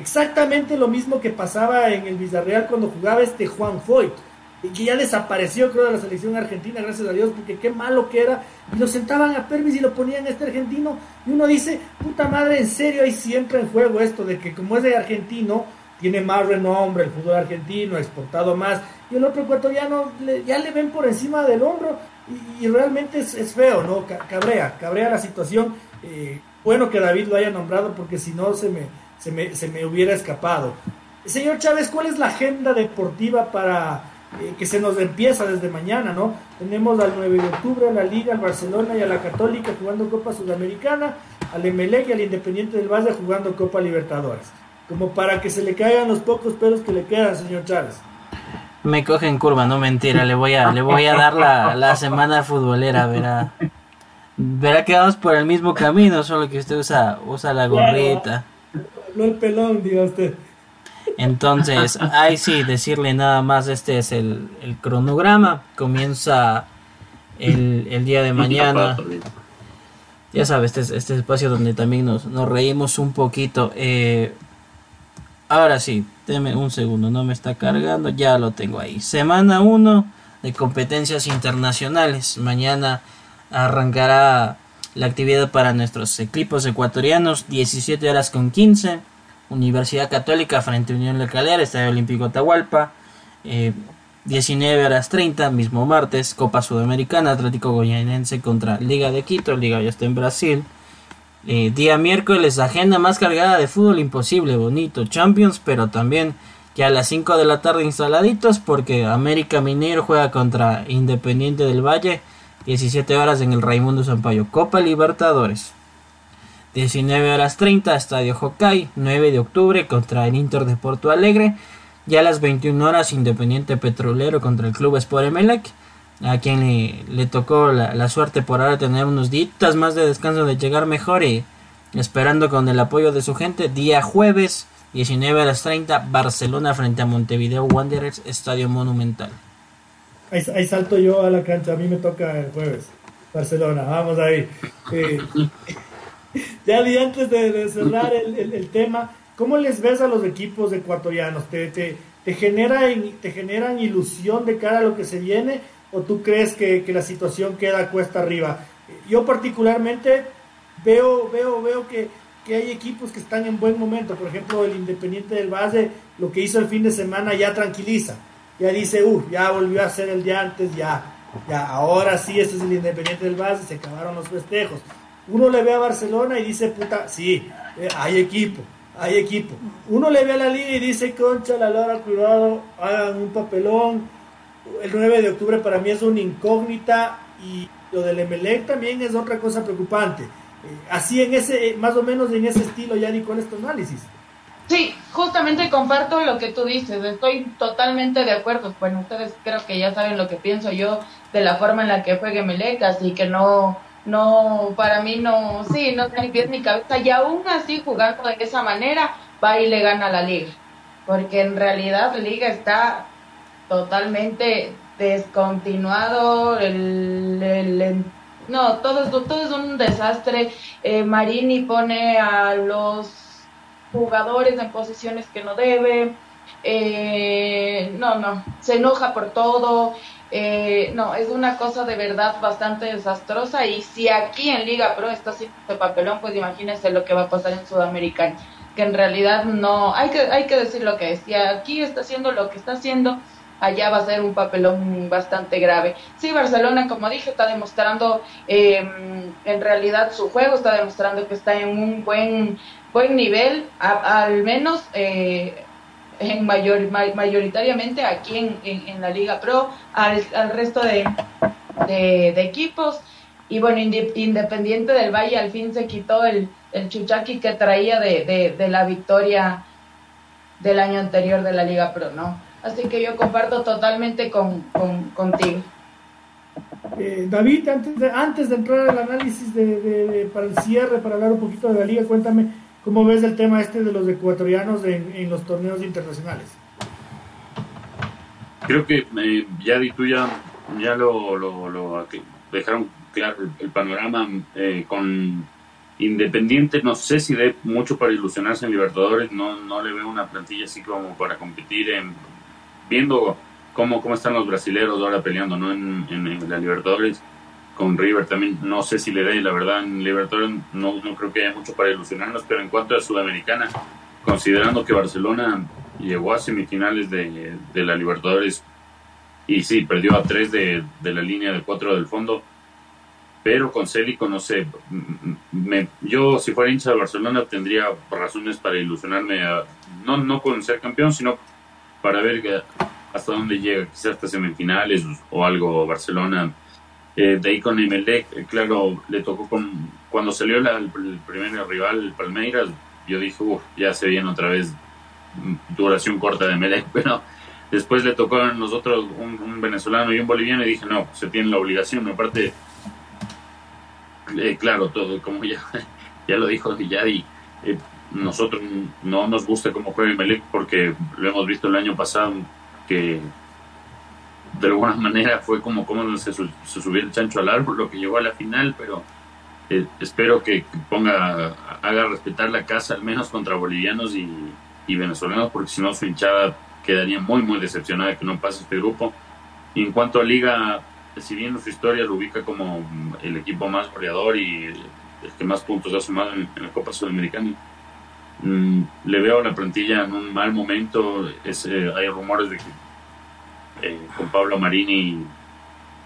Exactamente lo mismo que pasaba en el Villarreal cuando jugaba este Juan Foyt y que ya desapareció creo de la selección argentina, gracias a Dios, porque qué malo que era, y lo sentaban a Pervis y lo ponían a este argentino, y uno dice, puta madre, en serio, ahí siempre en juego esto de que como es de argentino, tiene más renombre el fútbol argentino, ha exportado más, y el otro ecuatoriano le, ya le ven por encima del hombro, y, realmente es, feo, ¿no? Cabrea, cabrea la situación, eh, bueno que David lo haya nombrado, porque si no se me, se me, se me hubiera escapado. Señor Chávez, ¿cuál es la agenda deportiva para eh, que se nos empieza desde mañana, ¿no? Tenemos al 9 de octubre a la Liga, al Barcelona y a la Católica jugando Copa Sudamericana, al Emelec y al Independiente del Valle jugando Copa Libertadores. Como para que se le caigan los pocos pelos que le quedan, señor Chávez. Me coge en curva, no mentira, le voy a, le voy a dar la, la semana futbolera, verá. Verá que vamos por el mismo camino, solo que usted usa, usa la gorrita. No el pelón, diga usted. Entonces, ahí sí, decirle nada más, este es el, cronograma, comienza el, día de mañana. Ya sabes, este, este espacio donde también nos, reímos un poquito. Eh, ahora sí, deme un segundo, no me está cargando, ya lo tengo ahí. Semana 1 de competencias internacionales. Mañana arrancará la actividad para nuestros equipos ecuatorianos, 17 horas con 15. Universidad Católica frente a Unión La Calera, Estadio Olímpico Atahualpa. 19 eh, horas 30, mismo martes, Copa Sudamericana, Atlético Goyanense contra Liga de Quito, Liga ya está en Brasil. Eh, día miércoles, agenda más cargada de fútbol imposible, bonito, Champions, pero también ya a las 5 de la tarde instaladitos porque América Minero juega contra Independiente del Valle, 17 horas en el Raimundo Sampaio, Copa Libertadores. 19 horas 30, Estadio Hokkaido, 9 de octubre contra el Inter de Porto Alegre. Ya a las 21 horas, Independiente Petrolero contra el Club Sport Emelec, a quien le, tocó la, suerte por ahora tener unos días más de descanso de llegar mejor y esperando con el apoyo de su gente. Día jueves, 19 horas 30, Barcelona frente a Montevideo Wanderers, Estadio Monumental. Ahí, salto yo a la cancha, a mí me toca el jueves. Barcelona, vamos ahí. Eh, ya antes de, cerrar el, tema, ¿cómo les ves a los equipos ecuatorianos? ¿Te, te, te, generan, ¿Te generan ilusión de cara a lo que se viene o tú crees que, la situación queda cuesta arriba? Yo particularmente veo, veo, veo que, que hay equipos que están en buen momento. Por ejemplo, el Independiente del Valle, lo que hizo el fin de semana ya tranquiliza. Ya dice, uh, ya volvió a ser el de antes, ya, ya, ahora sí, este es el Independiente del Valle, se acabaron los festejos uno le ve a Barcelona y dice, puta, sí, eh, hay equipo, hay equipo. Uno le ve a la liga y dice, concha, la lora, cuidado, hagan un papelón. El 9 de octubre para mí es una incógnita y lo del Emelec también es otra cosa preocupante. Eh, así en ese, más o menos en ese estilo, ya ni con este análisis. Sí, justamente comparto lo que tú dices, estoy totalmente de acuerdo. Bueno, ustedes creo que ya saben lo que pienso yo de la forma en la que juegue Emelec, así que no, no, para mí no, sí, no tiene pies ni cabeza y aún así jugando de esa manera va y le gana la liga, porque en realidad la liga está totalmente descontinuado, el, no, todo es, todo es un desastre, eh, Marini pone a los jugadores en posiciones que no debe, eh, no, no, se enoja por todo, eh, no, es una cosa de verdad bastante desastrosa y si aquí en Liga Pro está haciendo este papelón, pues imagínense lo que va a pasar en Sudamericana, que en realidad no, hay que, hay que decir lo que es, si aquí está haciendo lo que está haciendo, allá va a ser un papelón bastante grave. Sí, Barcelona, como dije, está demostrando em, en realidad su juego, está demostrando que está en un buen, buen nivel, al menos... Eh, en mayor, mayoritariamente aquí en, en, la Liga Pro, al, al resto de, de, equipos. y bueno, Independiente del Valle al fin se quitó el, el chuchaqui que traía de, de, la victoria del año anterior de la Liga Pro, ¿no? Así que yo comparto totalmente con, contigo. Eh, David, antes de, antes de entrar al análisis de, para el cierre, para hablar un poquito de la liga, cuéntame cómo ves el tema este de los ecuatorianos en, los torneos internacionales. Creo que eh, ya tú ya, ya lo, lo, lo dejaron claro el, panorama eh, con Independiente. No sé si de mucho para ilusionarse en Libertadores. No, no le veo una plantilla así como para competir en viendo cómo, cómo están los brasileros ahora peleando ¿no? en, la Libertadores con River también. No sé si le dé, la verdad, en Libertadores no, no creo que haya mucho para ilusionarnos, pero en cuanto a Sudamericana, considerando que Barcelona llegó a semifinales de, de la Libertadores y sí, perdió a tres de, de la línea de cuatro del fondo pero con Célico no sé, me, yo si fuera hincha de Barcelona tendría razones para ilusionarme, no, no con ser campeón, sino para ver hasta dónde llega, quizás hasta semifinales o algo Barcelona. Eh, de ahí con Emelec, eh, claro, le tocó con, cuando salió el primer rival, el Palmeiras, yo dije, uff, ya se viene otra vez duración corta de Emelec, pero después le tocó a nosotros un, un venezolano y un boliviano y dije, no, se tiene la obligación, aparte eh, claro, todo, como ya, ya lo dijo Yadi, eh, nosotros no nos gusta cómo juega Melec porque lo hemos visto el año pasado que de alguna manera fue como, como se, subió el chancho al árbol, lo que llegó a la final, pero eh, espero que ponga, haga respetar la casa al menos contra bolivianos y, venezolanos, porque si no su hinchada quedaría muy, muy decepcionada de que no pase este grupo. Y en cuanto a liga, si bien su historia lo ubica como el equipo más goleador y el que más puntos ha sumado en, la Copa Sudamericana, mm, le veo a la plantilla en un mal momento. Eh, hay rumores de que eh, con Pablo Marini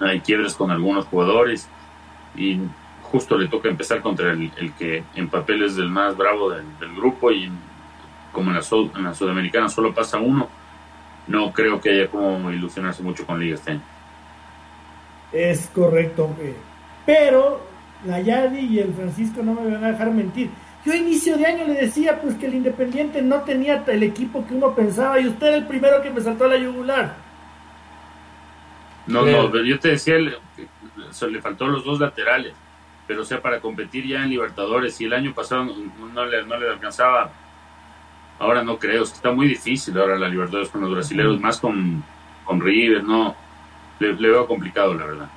hay quiebres con algunos jugadores y justo le toca empezar contra el, que en papel es el más bravo del, grupo y como en la, Sudamericana solo pasa uno, no creo que haya como ilusionarse mucho con Liga este. Es correcto. Pero la Yadi y el Francisco no me van a dejar mentir. Yo a inicio de año le decía pues que el Independiente no tenía el equipo que uno pensaba y usted era el primero que me saltó a la yugular. No, no, yo te decía, le, le faltó los dos laterales, pero o sea, para competir ya en Libertadores, y el año pasado no le, no le alcanzaba, ahora no creo, está muy difícil ahora la Libertadores con los brasileños, más con, con River, no, le, veo complicado, la verdad.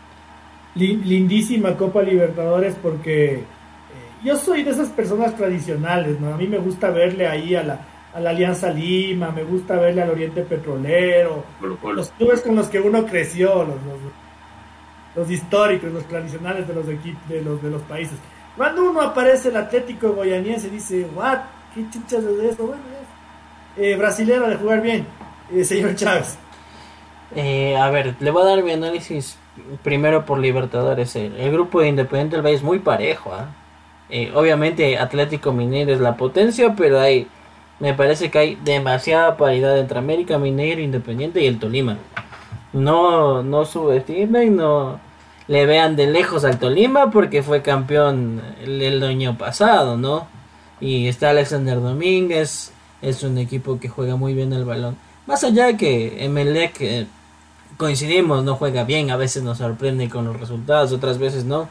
Lindísima Copa Libertadores porque eh, yo soy de esas personas tradicionales, ¿no? A mí me gusta verle ahí a la, a la Alianza Lima, me gusta verle al Oriente Petrolero, los clubes con los que uno creció, los, los, históricos, los tradicionales de los equipos, de los, de los países. Cuando uno aparece el Atlético Goianiense dice, what, qué chuchas es eso, bueno, es eh, brasilero de jugar bien, eh, señor Chávez. Eh, a ver, le voy a dar mi análisis primero por Libertadores. El, grupo de Independiente del Valle es muy parejo. ¿ah? Eh, obviamente Atlético Mineiro es la potencia, pero hay, me parece que hay demasiada paridad entre América Mineiro, Independiente y el Tolima. No, no subestimen, no le vean de lejos al Tolima porque fue campeón el, año pasado, ¿no? Y está Alexander Domínguez, es un equipo que juega muy bien el balón. Más allá de que Emelec eh, coincidimos, no juega bien, a veces nos sorprende con los resultados, otras veces no.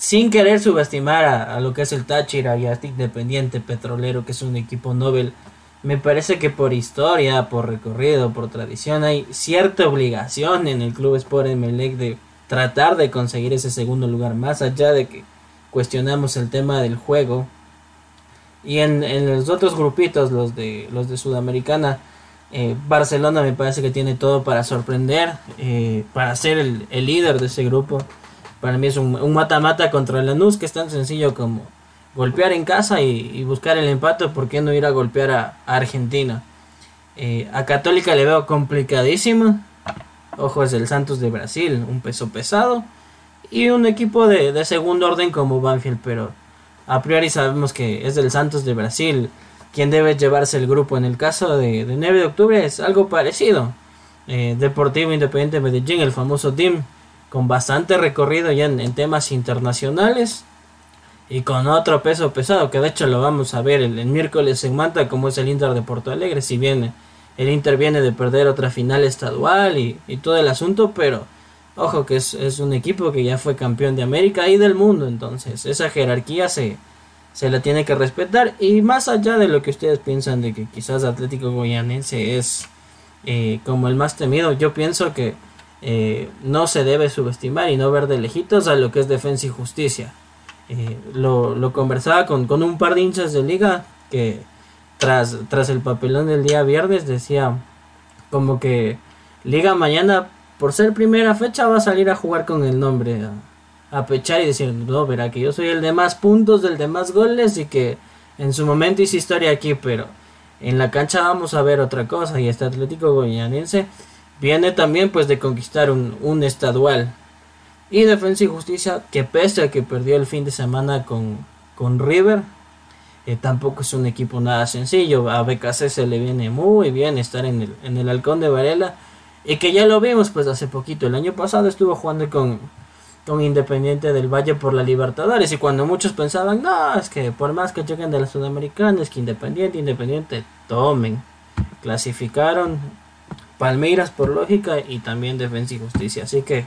Sin querer subestimar a, lo que es el Táchira y a este Independiente Petrolero, que es un equipo Nobel, me parece que por historia, por recorrido, por tradición, hay cierta obligación en el Club Sport Emelec de tratar de conseguir ese segundo lugar, más allá de que cuestionamos el tema del juego. Y en, en los otros grupitos, los de, los de Sudamericana, eh, Barcelona me parece que tiene todo para sorprender, eh, para ser el, líder de ese grupo. Para mí es un mata-mata contra Lanús que es tan sencillo como golpear en casa y, buscar el empate. ¿Por qué no ir a golpear a, Argentina? Eh, a Católica le veo complicadísimo. Ojo, es el Santos de Brasil, un peso pesado. Y un equipo de, de segundo orden como Banfield, pero a priori sabemos que es del Santos de Brasil quien debe llevarse el grupo. En el caso de, 9 de octubre es algo parecido. Eh, Deportivo Independiente Medellín, el famoso team, con bastante recorrido ya en, temas internacionales y con otro peso pesado, que de hecho lo vamos a ver el, miércoles en Manta, como es el Inter de Porto Alegre, si bien el Inter viene de perder otra final estadual y, todo el asunto, pero ojo que es, es, un equipo que ya fue campeón de América y del mundo, entonces esa jerarquía se, se la tiene que respetar y más allá de lo que ustedes piensan de que quizás Atlético Goyanense es eh, como el más temido, yo pienso que eh, no se debe subestimar y no ver de lejitos a lo que es defensa y justicia. Eh, lo, conversaba con, con, un par de hinchas de liga que tras, tras el papelón del día viernes decía como que liga mañana por ser primera fecha va a salir a jugar con el nombre a, a pechar y decir no verá que yo soy el de más puntos del de más goles y que en su momento hice historia aquí pero en la cancha vamos a ver otra cosa y este Atlético Goyanense viene también pues de conquistar un, un estadual. Y Defensa y Justicia, que pese a que perdió el fin de semana con, con River, eh, tampoco es un equipo nada sencillo. A BKC se le viene muy bien estar en el, en el Halcón de Varela. Y que ya lo vimos pues hace poquito. El año pasado estuvo jugando con, con Independiente del Valle por la Libertadores. Y cuando muchos pensaban, no, es que por más que lleguen de la Sudamericana, que Independiente, Independiente, tomen. Clasificaron Palmeiras por lógica y también Defensa y Justicia. Así que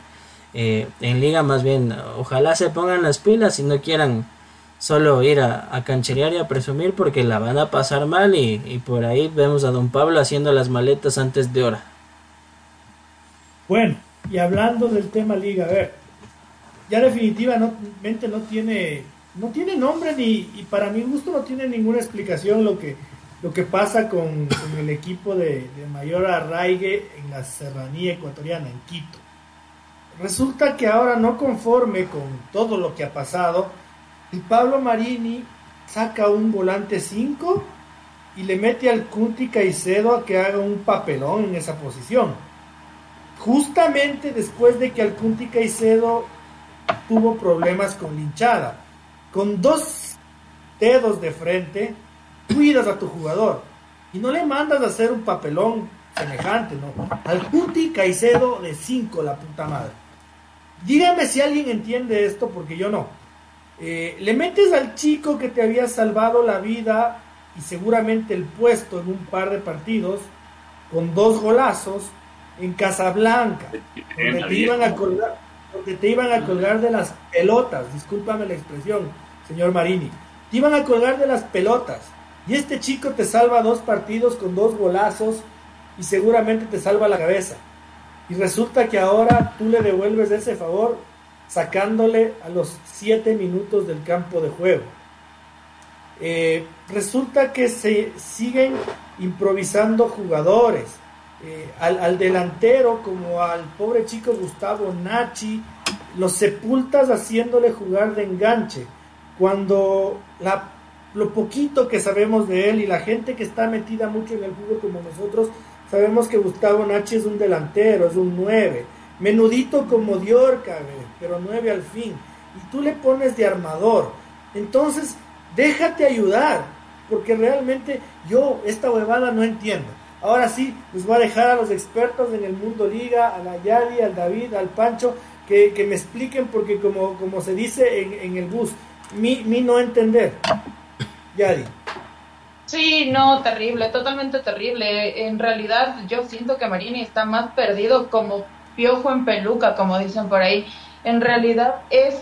eh, en liga más bien ojalá se pongan las pilas y no quieran solo ir a, cancherear y a presumir porque la van a pasar mal y, por ahí vemos a don Pablo haciendo las maletas antes de hora. Bueno, y hablando del tema liga, a ver, ya definitivamente no tiene, no tiene nombre ni, y para mi gusto no tiene ninguna explicación lo que lo que pasa con, el equipo de, mayor arraigue en la serranía ecuatoriana, en Quito. Resulta que ahora no conforme con todo lo que ha pasado, el Pablo Marini saca un volante 5 y le mete al Cunti Caicedo a que haga un papelón en esa posición. Justamente después de que al Cunti Caicedo tuvo problemas con linchada. Con dos dedos de frente, cuidas a tu jugador y no le mandas a hacer un papelón semejante, ¿no? Al Puti Caicedo de 5, la puta madre. Dígame si alguien entiende esto, porque yo no. Eh, le metes al chico que te había salvado la vida y seguramente el puesto en un par de partidos con dos golazos en Casablanca, donde te iban a colgar, donde te iban a colgar de las pelotas, discúlpame la expresión, señor Marini, te iban a colgar de las pelotas y este chico te salva dos partidos con dos golazos y seguramente te salva la cabeza. Y resulta que ahora tú le devuelves ese favor sacándole a los siete minutos del campo de juego. Eh, resulta que se siguen improvisando jugadores. Eh, al, al, delantero, como al pobre chico Gustavo Nachi, los sepultas haciéndole jugar de enganche. Cuando la lo poquito que sabemos de él y la gente que está metida mucho en el fútbol como nosotros, sabemos que Gustavo Nachi es un delantero, es un 9, menudito como Diorca, pero 9 al fin, y tú le pones de armador. Entonces, déjate ayudar, porque realmente yo esta huevada no entiendo. Ahora sí, les voy a dejar a los expertos en el mundo liga, a la Yadi, al David, al Pancho, que, me expliquen, porque como, como se dice en, en el bus, mi, mi no entender. Yadi. Sí, no, terrible, totalmente terrible. En realidad yo siento que Marini está más perdido como piojo en peluca, como dicen por ahí. En realidad es,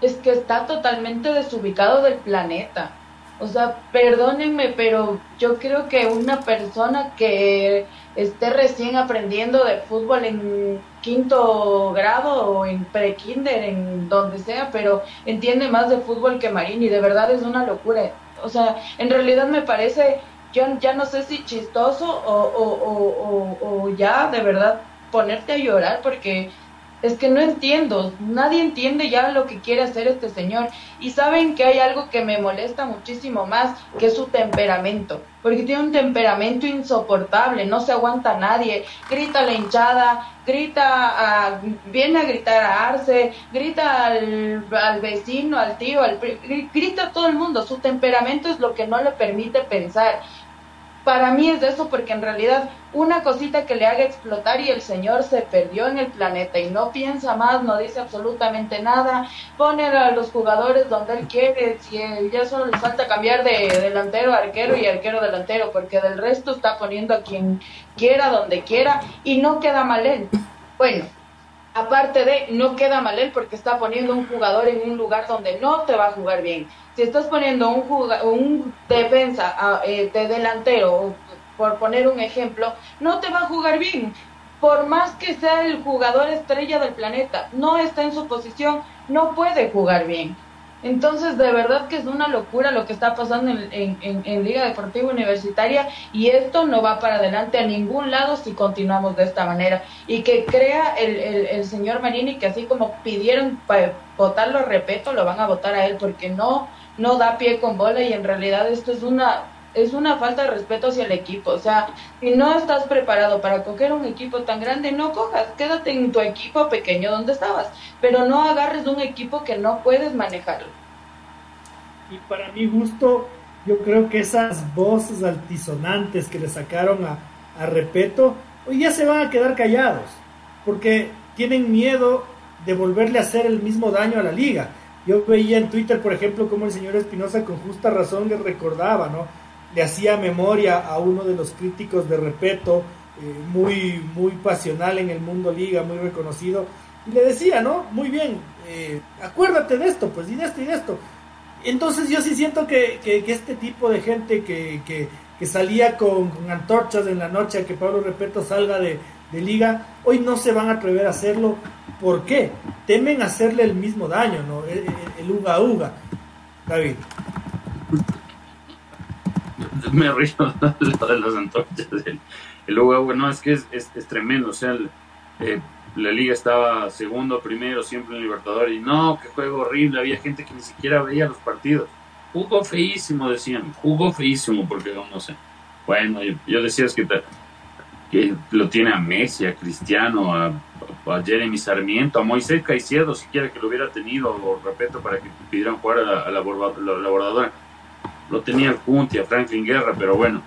es que está totalmente desubicado del planeta. O sea, perdónenme, pero yo creo que una persona que esté recién aprendiendo de fútbol en quinto grado o en pre-kinder, en donde sea, pero entiende más de fútbol que Marini, de verdad es una locura o sea, en realidad me parece, yo ya no sé si chistoso o, o, o, o ya de verdad ponerte a llorar porque es que no entiendo, nadie entiende ya lo que quiere hacer este señor. Y saben que hay algo que me molesta muchísimo más, que es su temperamento, porque tiene un temperamento insoportable, no se aguanta nadie, grita la hinchada, grita, a, viene a gritar a Arce, grita al, al vecino, al tío, al, grita a todo el mundo, su temperamento es lo que no le permite pensar. Para mí es eso porque en realidad una cosita que le haga explotar y el señor se perdió en el planeta y no piensa más, no dice absolutamente nada, pone a los jugadores donde él quiere, si ya solo le falta cambiar de delantero a arquero y arquero delantero, porque del resto está poniendo a quien quiera, donde quiera y no queda mal él. Bueno, aparte de, no queda mal él porque está poniendo un jugador en un lugar donde no te va a jugar bien si estás poniendo un, un defensa eh, de delantero, por poner un ejemplo, no te va a jugar bien. Por más que sea el jugador estrella del planeta, no está en su posición, no puede jugar bien. Entonces, de verdad que es una locura lo que está pasando en, Liga Deportiva Universitaria y esto no va para adelante a ningún lado si continuamos de esta manera. Y que crea el, el señor Marini que así como pidieron votarlo, repito, lo van a votar a él porque no no da pie con bola y en realidad esto es una es una falta de respeto hacia el equipo. O sea, si no estás preparado para coger un equipo tan grande, no cojas, quédate en tu equipo pequeño donde estabas, pero no agarres un equipo que no puedes manejarlo. Y para mi gusto, yo creo que esas voces altisonantes que le sacaron a, a Repeto, hoy ya se van a quedar callados, porque tienen miedo de volverle a hacer el mismo daño a la liga. Yo veía en Twitter, por ejemplo, como el señor Espinosa con justa razón le recordaba, ¿no? Le hacía memoria a uno de los críticos de Repeto, eh, muy, muy pasional en el mundo liga, muy reconocido, y le decía, ¿no? Muy bien, eh, acuérdate de esto, pues, y de esto y de esto. Entonces yo sí siento que, que, este tipo de gente que, que, salía con, con, antorchas en la noche a que Pablo Repeto salga de, de liga, hoy no se van a atrever a hacerlo. ¿Por qué? Temen hacerle el mismo daño, ¿no? El, el, uga uga. David. Me río de las antorchas. El, uga uga, no, es que es, es, tremendo. O sea, eh, la liga estaba segundo, primero, siempre en Libertadores. Y no, qué juego horrible. Había gente que ni siquiera veía los partidos. Jugó feísimo, decían. Jugó feísimo, porque no sé. Bueno, yo, yo decía es que lo tiene a Messi, a Cristiano, a, Jeremy Sarmiento, a Moisés Caicedo, si quiere que lo hubiera tenido, o respeto para que pidieran jugar a la, bordadora. Lo tenía el Junti, a Franklin Guerra, pero bueno,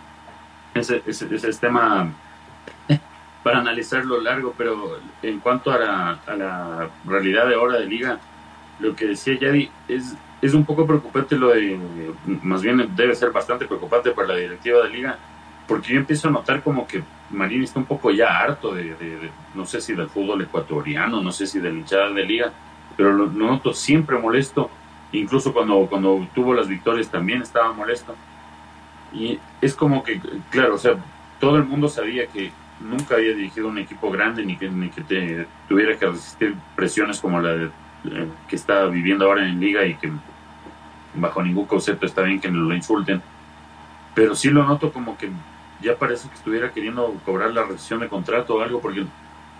ese, es tema para analizarlo largo, pero en cuanto a la, a la realidad de ahora de liga, lo que decía Yadi es, es un poco preocupante lo de, más bien debe ser bastante preocupante para la directiva de liga, porque yo empiezo a notar como que Marín está un poco ya harto de, no sé si del fútbol ecuatoriano, no sé si de la hinchada de liga, pero lo, noto siempre molesto, incluso cuando, cuando tuvo las victorias también estaba molesto. Y es como que, claro, o sea, todo el mundo sabía que nunca había dirigido un equipo grande ni que, ni que te, tuviera que resistir presiones como la de, eh, que está viviendo ahora en liga y que bajo ningún concepto está bien que lo insulten. Pero sí lo noto como que ya parece que estuviera queriendo cobrar la rescisión de contrato o algo, porque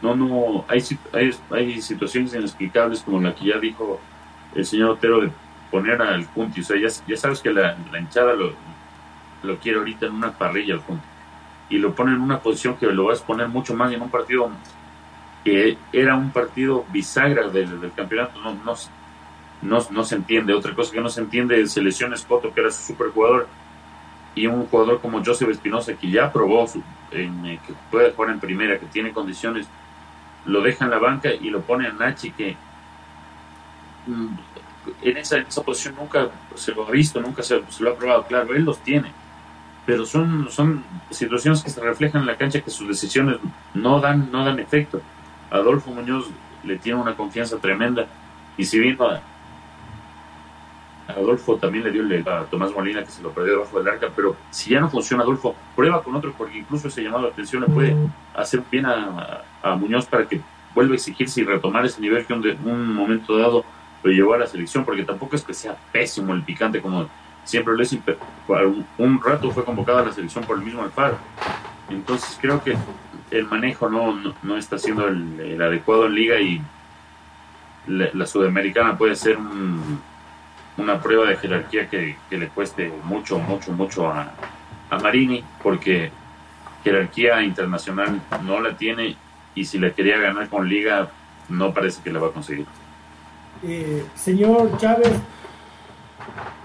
no, no, hay, hay, hay situaciones inexplicables como la que ya dijo el señor Otero de poner al Punti, o sea, ya, sabes que la, hinchada lo, lo quiere ahorita en una parrilla al Punti, y lo pone en una posición que lo vas a poner mucho más en un partido que era un partido bisagra del, del campeonato, no, no, no, no, se entiende, otra cosa que no se entiende es selecciones Foto, que era su superjugador, y un jugador como Joseph Espinosa que ya probó en, eh, que puede jugar en primera, que tiene condiciones, lo deja en la banca y lo pone a Nachi que mm, en esa, esa posición nunca se lo ha visto, nunca se, lo ha probado, claro, él los tiene, pero son, son situaciones que se reflejan en la cancha que sus decisiones no dan, no dan efecto. Adolfo Muñoz le tiene una confianza tremenda y si bien Adolfo también le dio a Tomás Molina que se lo perdió debajo del arca, pero si ya no funciona Adolfo, prueba con otro porque incluso ese llamado de atención le puede hacer bien a, Muñoz para que vuelva a exigirse y retomar ese nivel que un, un momento dado lo llevó a la selección, porque tampoco es que sea pésimo el picante como siempre lo es, un rato fue convocado a la selección por el mismo Alfaro. Entonces creo que el manejo no, no, está siendo el, adecuado en liga y la sudamericana puede ser un una prueba de jerarquía que, le cueste mucho, mucho, mucho a, a, Marini, porque jerarquía internacional no la tiene y si la quería ganar con liga, no parece que la va a conseguir. Eh, señor Chávez,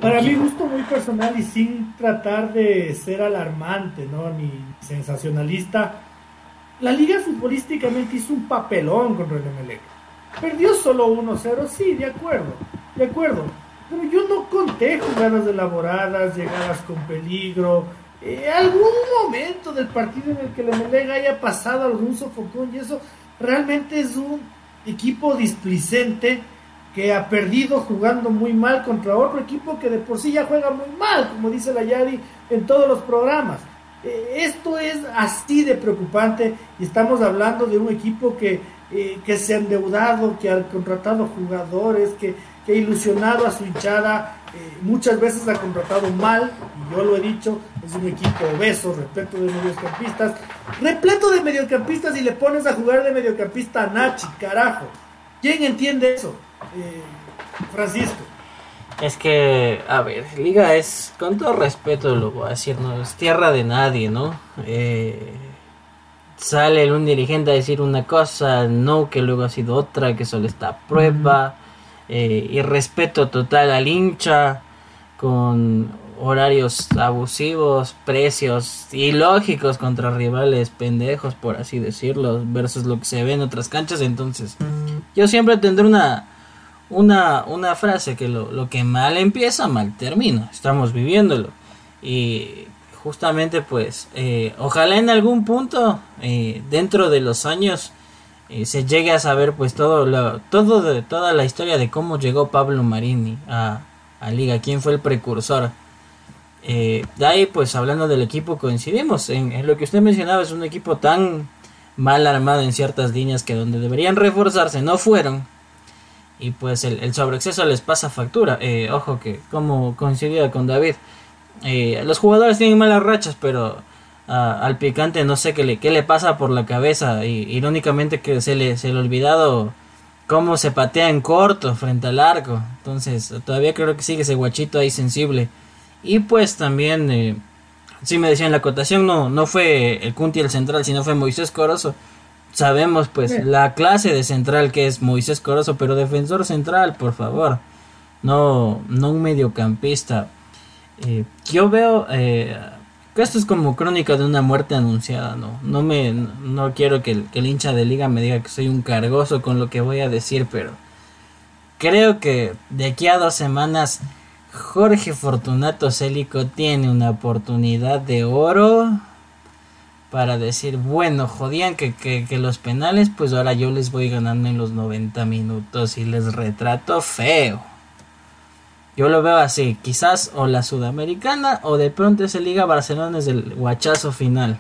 Para mi gusto muy personal y sin tratar de ser alarmante, ¿no? Ni sensacionalista, la liga futbolísticamente hizo un papelón contra el Emelec. Perdió solo 1-0, sí, de acuerdo, de acuerdo. Pero yo no conté jugadas elaboradas, llegadas con peligro, eh, algún momento del partido en el que el Emelec haya pasado algún sofocón y eso realmente es un equipo displicente que ha perdido jugando muy mal contra otro equipo que de por sí ya juega muy mal, como dice la Yari en todos los programas. Eh, esto es así de preocupante y estamos hablando de un equipo que, eh, que se ha endeudado, que ha contratado jugadores, que, que ha ilusionado a su hinchada, eh, muchas veces ha contratado mal, y yo lo he dicho, es un equipo obeso, repleto de mediocampistas, repleto de mediocampistas y le pones a jugar de mediocampista a Nachi, carajo. ¿Quién entiende eso? Eh, Francisco. Es que, a ver, Liga es, con todo respeto lo voy a decir, no es tierra de nadie, ¿no? Eh, sale un dirigente a decir una cosa, no, que luego ha sido otra, que solo está a prueba, eh, y respeto total al hincha, con horarios abusivos, precios ilógicos contra rivales pendejos, por así decirlo, versus lo que se ve en otras canchas, entonces yo siempre tendré una una, una frase que lo, lo, que mal empieza, mal termina. Estamos viviéndolo. Y justamente pues, eh, ojalá en algún punto, eh, dentro de los años, eh, se llegue a saber pues todo lo, todo de, toda la historia de cómo llegó Pablo Marini a, a Liga, quién fue el precursor. de ahí pues hablando del equipo coincidimos en, en lo que usted mencionaba, es un equipo tan mal armado en ciertas líneas que donde deberían reforzarse no fueron y pues el, el sobreexceso les pasa factura. Eh, ojo que como coincidía con David, eh, los jugadores tienen malas rachas, pero al picante no sé qué le, qué le pasa por la cabeza. Y irónicamente que se le, se le ha olvidado cómo se patea en corto frente al arco. Entonces todavía creo que sigue ese guachito ahí sensible. Y pues también, eh, sí me decían la acotación, no, no fue el Cunti el central, sino fue Moisés Corozo sabemos pues la clase de central que es Moisés Corozo, pero defensor central, por favor. No, no un mediocampista. Eh, yo veo eh, esto es como crónica de una muerte anunciada, ¿no? No me no quiero que el, que el hincha de liga me diga que soy un cargoso con lo que voy a decir, pero creo que de aquí a dos semanas Jorge Fortunato Célico tiene una oportunidad de oro para decir, bueno, jodían que, que, los penales, pues ahora yo les voy ganando en los 90 minutos y les retrato feo. Yo lo veo así, quizás o la sudamericana o de pronto ese Liga Barcelona es el guachazo final.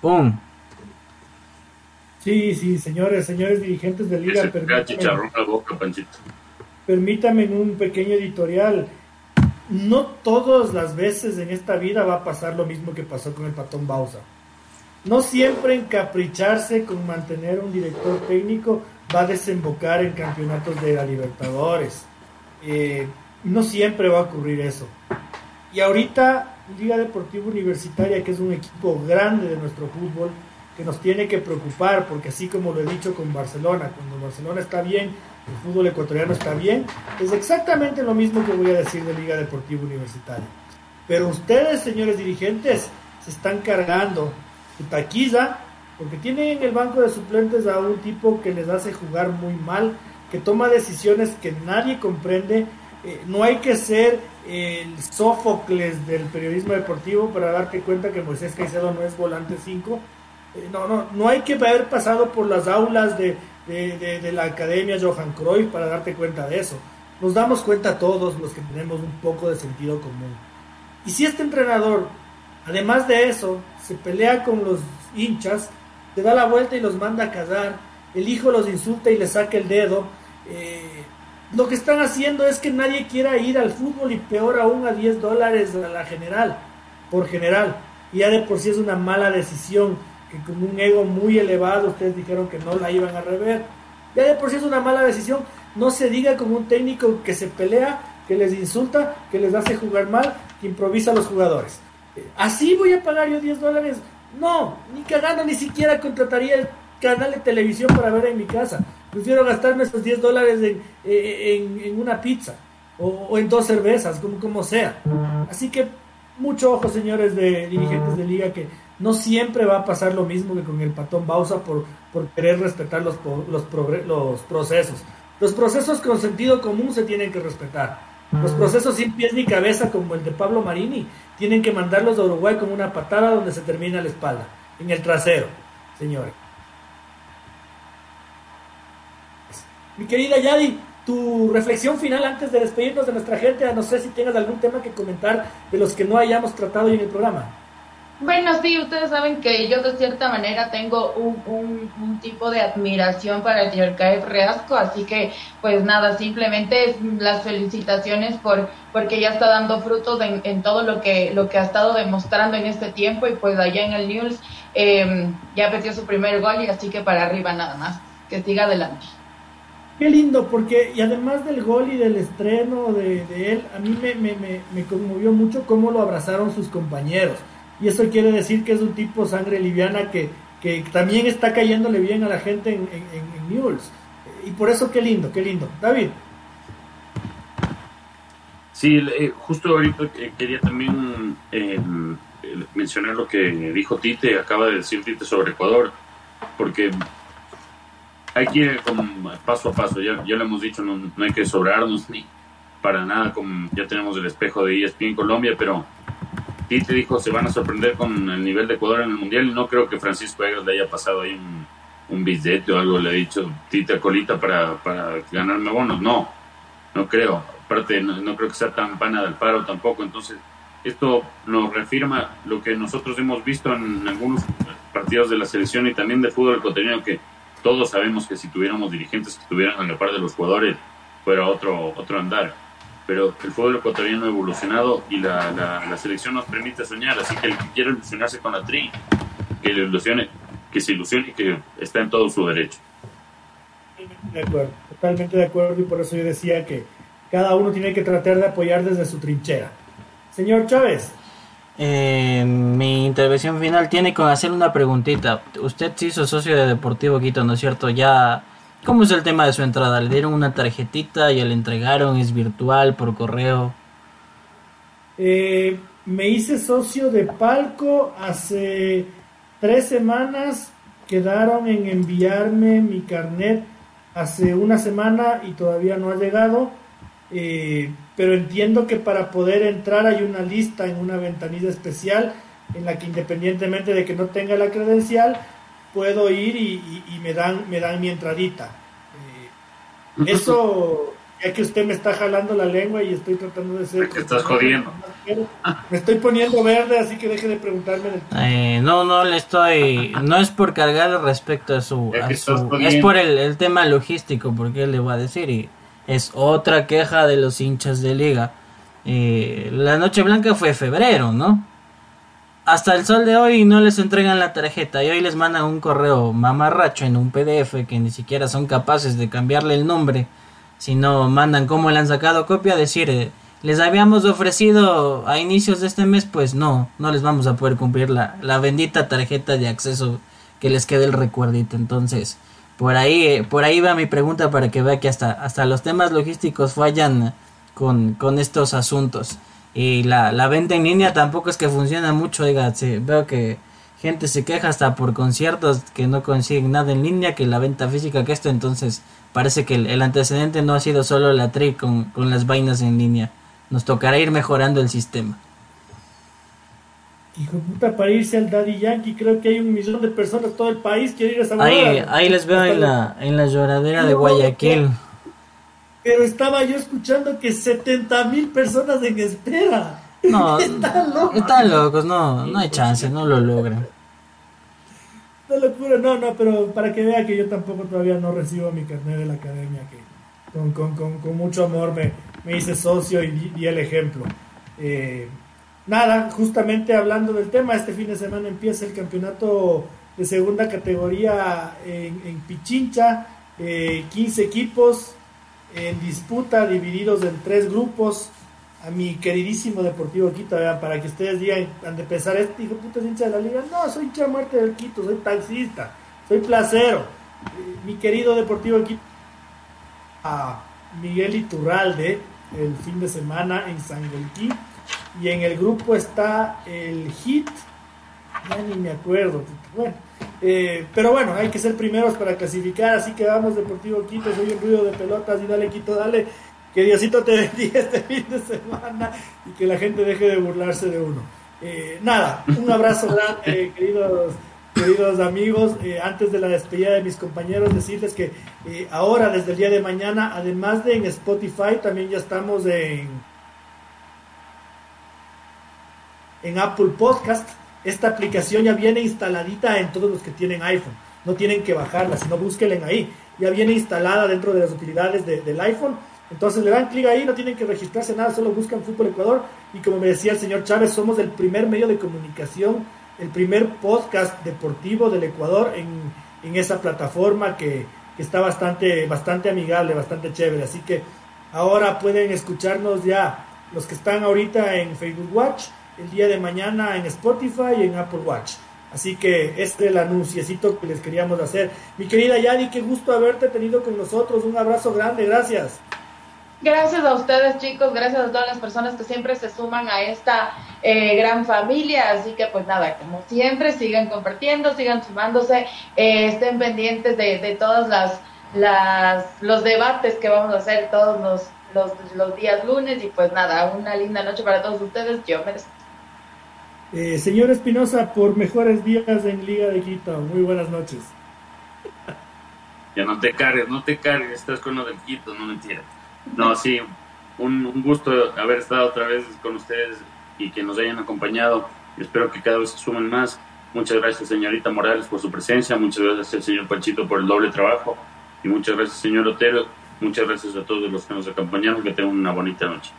¡Pum! Sí, sí, señores, señores dirigentes de Liga. Permítame, boca, permítame un pequeño editorial. No todas las veces en esta vida va a pasar lo mismo que pasó con el patón Bausa no siempre encapricharse con mantener un director técnico va a desembocar en campeonatos de la Libertadores. Eh, no siempre va a ocurrir eso. Y ahorita Liga Deportiva Universitaria, que es un equipo grande de nuestro fútbol, que nos tiene que preocupar, porque así como lo he dicho con Barcelona, cuando Barcelona está bien, el fútbol ecuatoriano está bien, es exactamente lo mismo que voy a decir de Liga Deportiva Universitaria. Pero ustedes, señores dirigentes, se están cargando taquiza, porque tienen en el banco de suplentes a un tipo que les hace jugar muy mal, que toma decisiones que nadie comprende. Eh, no hay que ser el Sófocles del periodismo deportivo para darte cuenta que Moisés Caicedo no es volante 5. Eh, no, no, no hay que haber pasado por las aulas de, de, la Academia Johan Cruyff para darte cuenta de eso. Nos damos cuenta todos los que tenemos un poco de sentido común. Y si este entrenador Además de eso, se pelea con los hinchas, te da la vuelta y los manda a casar, el hijo los insulta y le saca el dedo. Eh, lo que están haciendo es que nadie quiera ir al fútbol y peor aún a 10 dólares a la general, por general. Y ya de por sí es una mala decisión, que con un ego muy elevado ustedes dijeron que no la iban a rever. Ya de por sí es una mala decisión, no se diga como un técnico que se pelea, que les insulta, que les hace jugar mal, que improvisa a los jugadores. ¿Así voy a pagar yo 10 dólares? No, ni cagando, ni siquiera contrataría el canal de televisión para ver en mi casa. Prefiero gastarme esos 10 dólares en, una pizza. o, en dos cervezas, como, como sea. Así que mucho ojo, señores de dirigentes de liga, que no siempre va a pasar lo mismo que con el patón Bausa por, por querer respetar los, los, los procesos. Los procesos con sentido común se tienen que respetar. Los procesos sin pies ni cabeza, como el de Pablo Marini, tienen que mandarlos a Uruguay con una patada donde se termina la espalda, en el trasero, señores. Mi querida Yadi, tu reflexión final antes de despedirnos de nuestra gente, no sé si tengas algún tema que comentar de los que no hayamos tratado hoy en el programa. Bueno, sí, ustedes saben que yo de cierta manera tengo un, un, tipo de admiración para el Yerkaev Reasco, así que pues nada, simplemente las felicitaciones por porque ya está dando frutos en, todo lo que lo que ha estado demostrando en este tiempo y pues allá en el News em, ya metió su primer gol y así que para arriba nada más, que siga adelante. Qué lindo, porque y además del gol y del estreno de, él, a mí me, conmovió mucho cómo lo abrazaron sus compañeros y eso quiere decir que es un tipo sangre liviana que, también está cayéndole bien a la gente en, en, Newell's. Y por eso qué lindo, qué lindo. David. Sí, eh, justo ahorita quería también eh, mencionar lo que dijo Tite, acaba de decir Tite sobre Ecuador, porque hay que ir paso a paso, ya, ya lo hemos dicho, no, no hay que sobrarnos ni para nada, como ya tenemos el espejo de ESPN Colombia, pero Tite dijo se van a sorprender con el nivel de Ecuador en el Mundial. No creo que Francisco Egas le haya pasado ahí un, un billete o algo, le ha dicho Tite a Colita para, para ganarme bonos. No, no creo. Aparte, no, creo que sea tan pana del paro tampoco. Entonces, esto nos reafirma lo que nosotros hemos visto en algunos partidos de la selección y también de fútbol ecuatoriano, que todos sabemos que si tuviéramos dirigentes que estuvieran a la par de los jugadores, fuera otro, otro andar pero el fútbol ecuatoriano ha evolucionado y la, la, selección nos permite soñar, así que el que quiera ilusionarse con la tri, que ilusione, que se ilusione y que está en todo su derecho. De acuerdo, totalmente de acuerdo y por eso yo decía que cada uno tiene que tratar de apoyar desde su trinchera. Señor Chávez. Eh, mi intervención final tiene con hacer una preguntita. Usted se hizo socio de Deportivo Quito, ¿no es cierto? Ya ¿Cómo es el tema de su entrada? ¿Le dieron una tarjetita y le entregaron? ¿Es virtual, por correo? Eh, me hice socio de Palco hace tres semanas. Quedaron en enviarme mi carnet hace una semana y todavía no ha llegado. Eh, pero entiendo que para poder entrar hay una lista en una ventanilla especial en la que independientemente de que no tenga la credencial, puedo ir y, me, dan, me dan mi entradita. Eh, eso, ya que usted me está jalando la lengua y estoy tratando de ser... Que estás jodiendo. Me estoy poniendo verde, así que deje de preguntarme. Eh, no, no le estoy... No es por cargar respecto a su... es por el, el, tema logístico, porque le voy a decir, y es otra queja de los hinchas de liga. Eh, la Noche Blanca fue febrero, ¿no? hasta el sol de hoy no les entregan la tarjeta y hoy les mandan un correo mamarracho en un PDF que ni siquiera son capaces de cambiarle el nombre, sino mandan como le han sacado copia, decir, eh, les habíamos ofrecido a inicios de este mes, pues no, no les vamos a poder cumplir la, bendita tarjeta de acceso que les quede el recuerdito. Entonces, por ahí, eh, por ahí va mi pregunta para que vea que hasta, hasta los temas logísticos fallan con, con estos asuntos. Y la, la venta en línea tampoco es que funciona mucho, oiga, veo que gente se queja hasta por conciertos que no consiguen nada en línea que la venta física que esto, entonces parece que el, antecedente no ha sido solo la tri con, con, las vainas en línea. Nos tocará ir mejorando el sistema. Hijo de puta, para irse al Daddy Yankee, creo que hay un millón de personas todo el país que ir a esa Ahí, ahí les veo en la, en la lloradera de Guayaquil. Pero estaba yo escuchando que 70 mil personas en espera. No, están locos. Están locos, no, no hay chance, no lo logran. No locura, no, no, pero para que vea que yo tampoco todavía no recibo mi carnet de la academia, que con, con, con, con mucho amor me, me, hice socio y di, el ejemplo. Eh, nada, justamente hablando del tema, este fin de semana empieza el campeonato de segunda categoría en, Pichincha, eh, 15 equipos, en disputa, divididos en tres grupos, a mi queridísimo Deportivo Quito, para que ustedes digan, de pensar, este hijo puta es hincha de la liga, no, soy hincha muerte del Quito, soy taxista, soy placero, eh, mi querido Deportivo Quito, a Miguel Iturralde, el fin de semana en Sangolquí. Y en el grupo está el Hit, ya ni me acuerdo. Bueno, eh, pero bueno, hay que ser primeros para clasificar, así que vamos Deportivo Quito, soy un ruido de pelotas y dale Quito, dale. Que Diosito te bendiga este fin de semana y que la gente deje de burlarse de uno. Eh, nada, un abrazo grande, queridos queridos amigos, eh, antes de la despedida de mis compañeros, decirles que ahora, desde el día de mañana, además de en Spotify, también ya estamos en, en Apple Podcast. Esta aplicación ya viene instaladita en todos los que tienen iPhone. No tienen que bajarla, sino búsquenla ahí. Ya viene instalada dentro de las utilidades del iPhone. Entonces le dan clic ahí, no tienen que registrarse nada, solo buscan Fútbol Ecuador. Y como me decía el señor Chávez, somos el primer medio de comunicación, el primer podcast deportivo del Ecuador en, en esa plataforma que, que está bastante, bastante amigable, bastante chévere. Así que ahora pueden escucharnos ya los que están ahorita en Facebook Watch el día de mañana en Spotify y en Apple Watch. Así que este es el anunciecito que les queríamos hacer. Mi querida Yadi, qué gusto haberte tenido con nosotros. Un abrazo grande, gracias. Gracias a ustedes chicos, gracias a todas las personas que siempre se suman a esta eh, gran familia. Así que pues nada, como siempre, sigan compartiendo, sigan sumándose, eh, estén pendientes de, de todas las, las los debates que vamos a hacer todos los, los, los días lunes. Y pues nada, una linda noche para todos ustedes. Yo me despido. Eh, señor Espinosa, por mejores días en Liga de Quito. Muy buenas noches. Ya no te cargues, no te cargues, estás con lo del Quito, no mentira. No, sí, un, gusto haber estado otra vez con ustedes y que nos hayan acompañado. espero que cada vez se sumen más. Muchas gracias, señorita Morales, por su presencia. Muchas gracias señor Panchito por el doble trabajo. Y muchas gracias, señor Otero. Muchas gracias a todos los que nos acompañaron. Que tengan una bonita noche.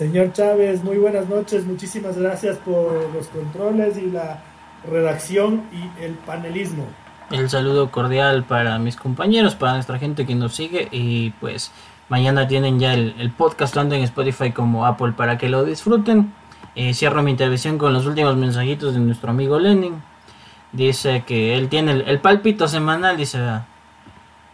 Señor Chávez, muy buenas noches. Muchísimas gracias por los controles y la redacción y el panelismo. El saludo cordial para mis compañeros, para nuestra gente que nos sigue y pues mañana tienen ya el, podcast tanto en Spotify como Apple para que lo disfruten. Eh, cierro mi intervención con los últimos mensajitos de nuestro amigo Lenin. Dice que él tiene el, palpito semanal, dice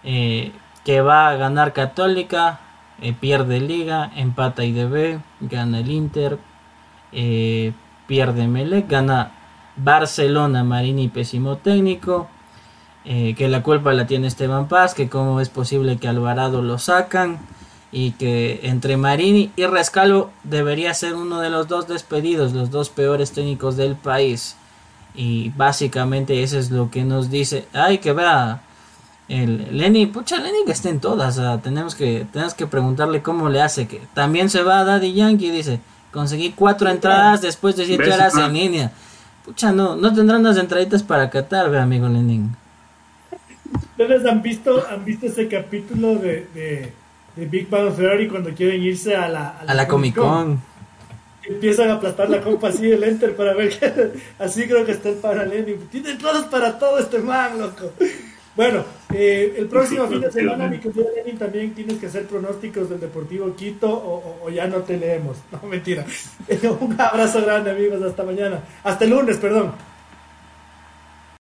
eh, que va a ganar Católica, eh, pierde Liga, empata IDB, gana el Inter, eh, pierde Melec, gana Barcelona, Marini pésimo técnico, eh, que la culpa la tiene Esteban Paz, que cómo es posible que Alvarado lo sacan y que entre Marini y Rescalvo debería ser uno de los dos despedidos, los dos peores técnicos del país. Y básicamente eso es lo que nos dice. Ay, que vea el Lenny, pucha, Lenny que está en todas. tenemos que tenemos que preguntarle cómo le hace. Que también se va a Daddy Yankee, dice. Conseguí cuatro entradas después de siete horas en línea. Pucha, no, no tendrán las entraditas para Qatar, ve amigo Lenin. ¿Ustedes han visto, han visto ese capítulo de, de, de Big Bang Theory cuando quieren irse a la, a la, Comic Con? Empiezan a aplastar la copa así el enter para ver que así creo que está el para Lenin. Tiene entradas para todo este man, loco. Bueno, eh, el próximo fin de semana, mi querido Lenin, también tienes que hacer pronósticos del Deportivo Quito o, ya no te leemos. No, mentira. Un abrazo grande, amigos. Hasta mañana. Hasta el lunes, perdón.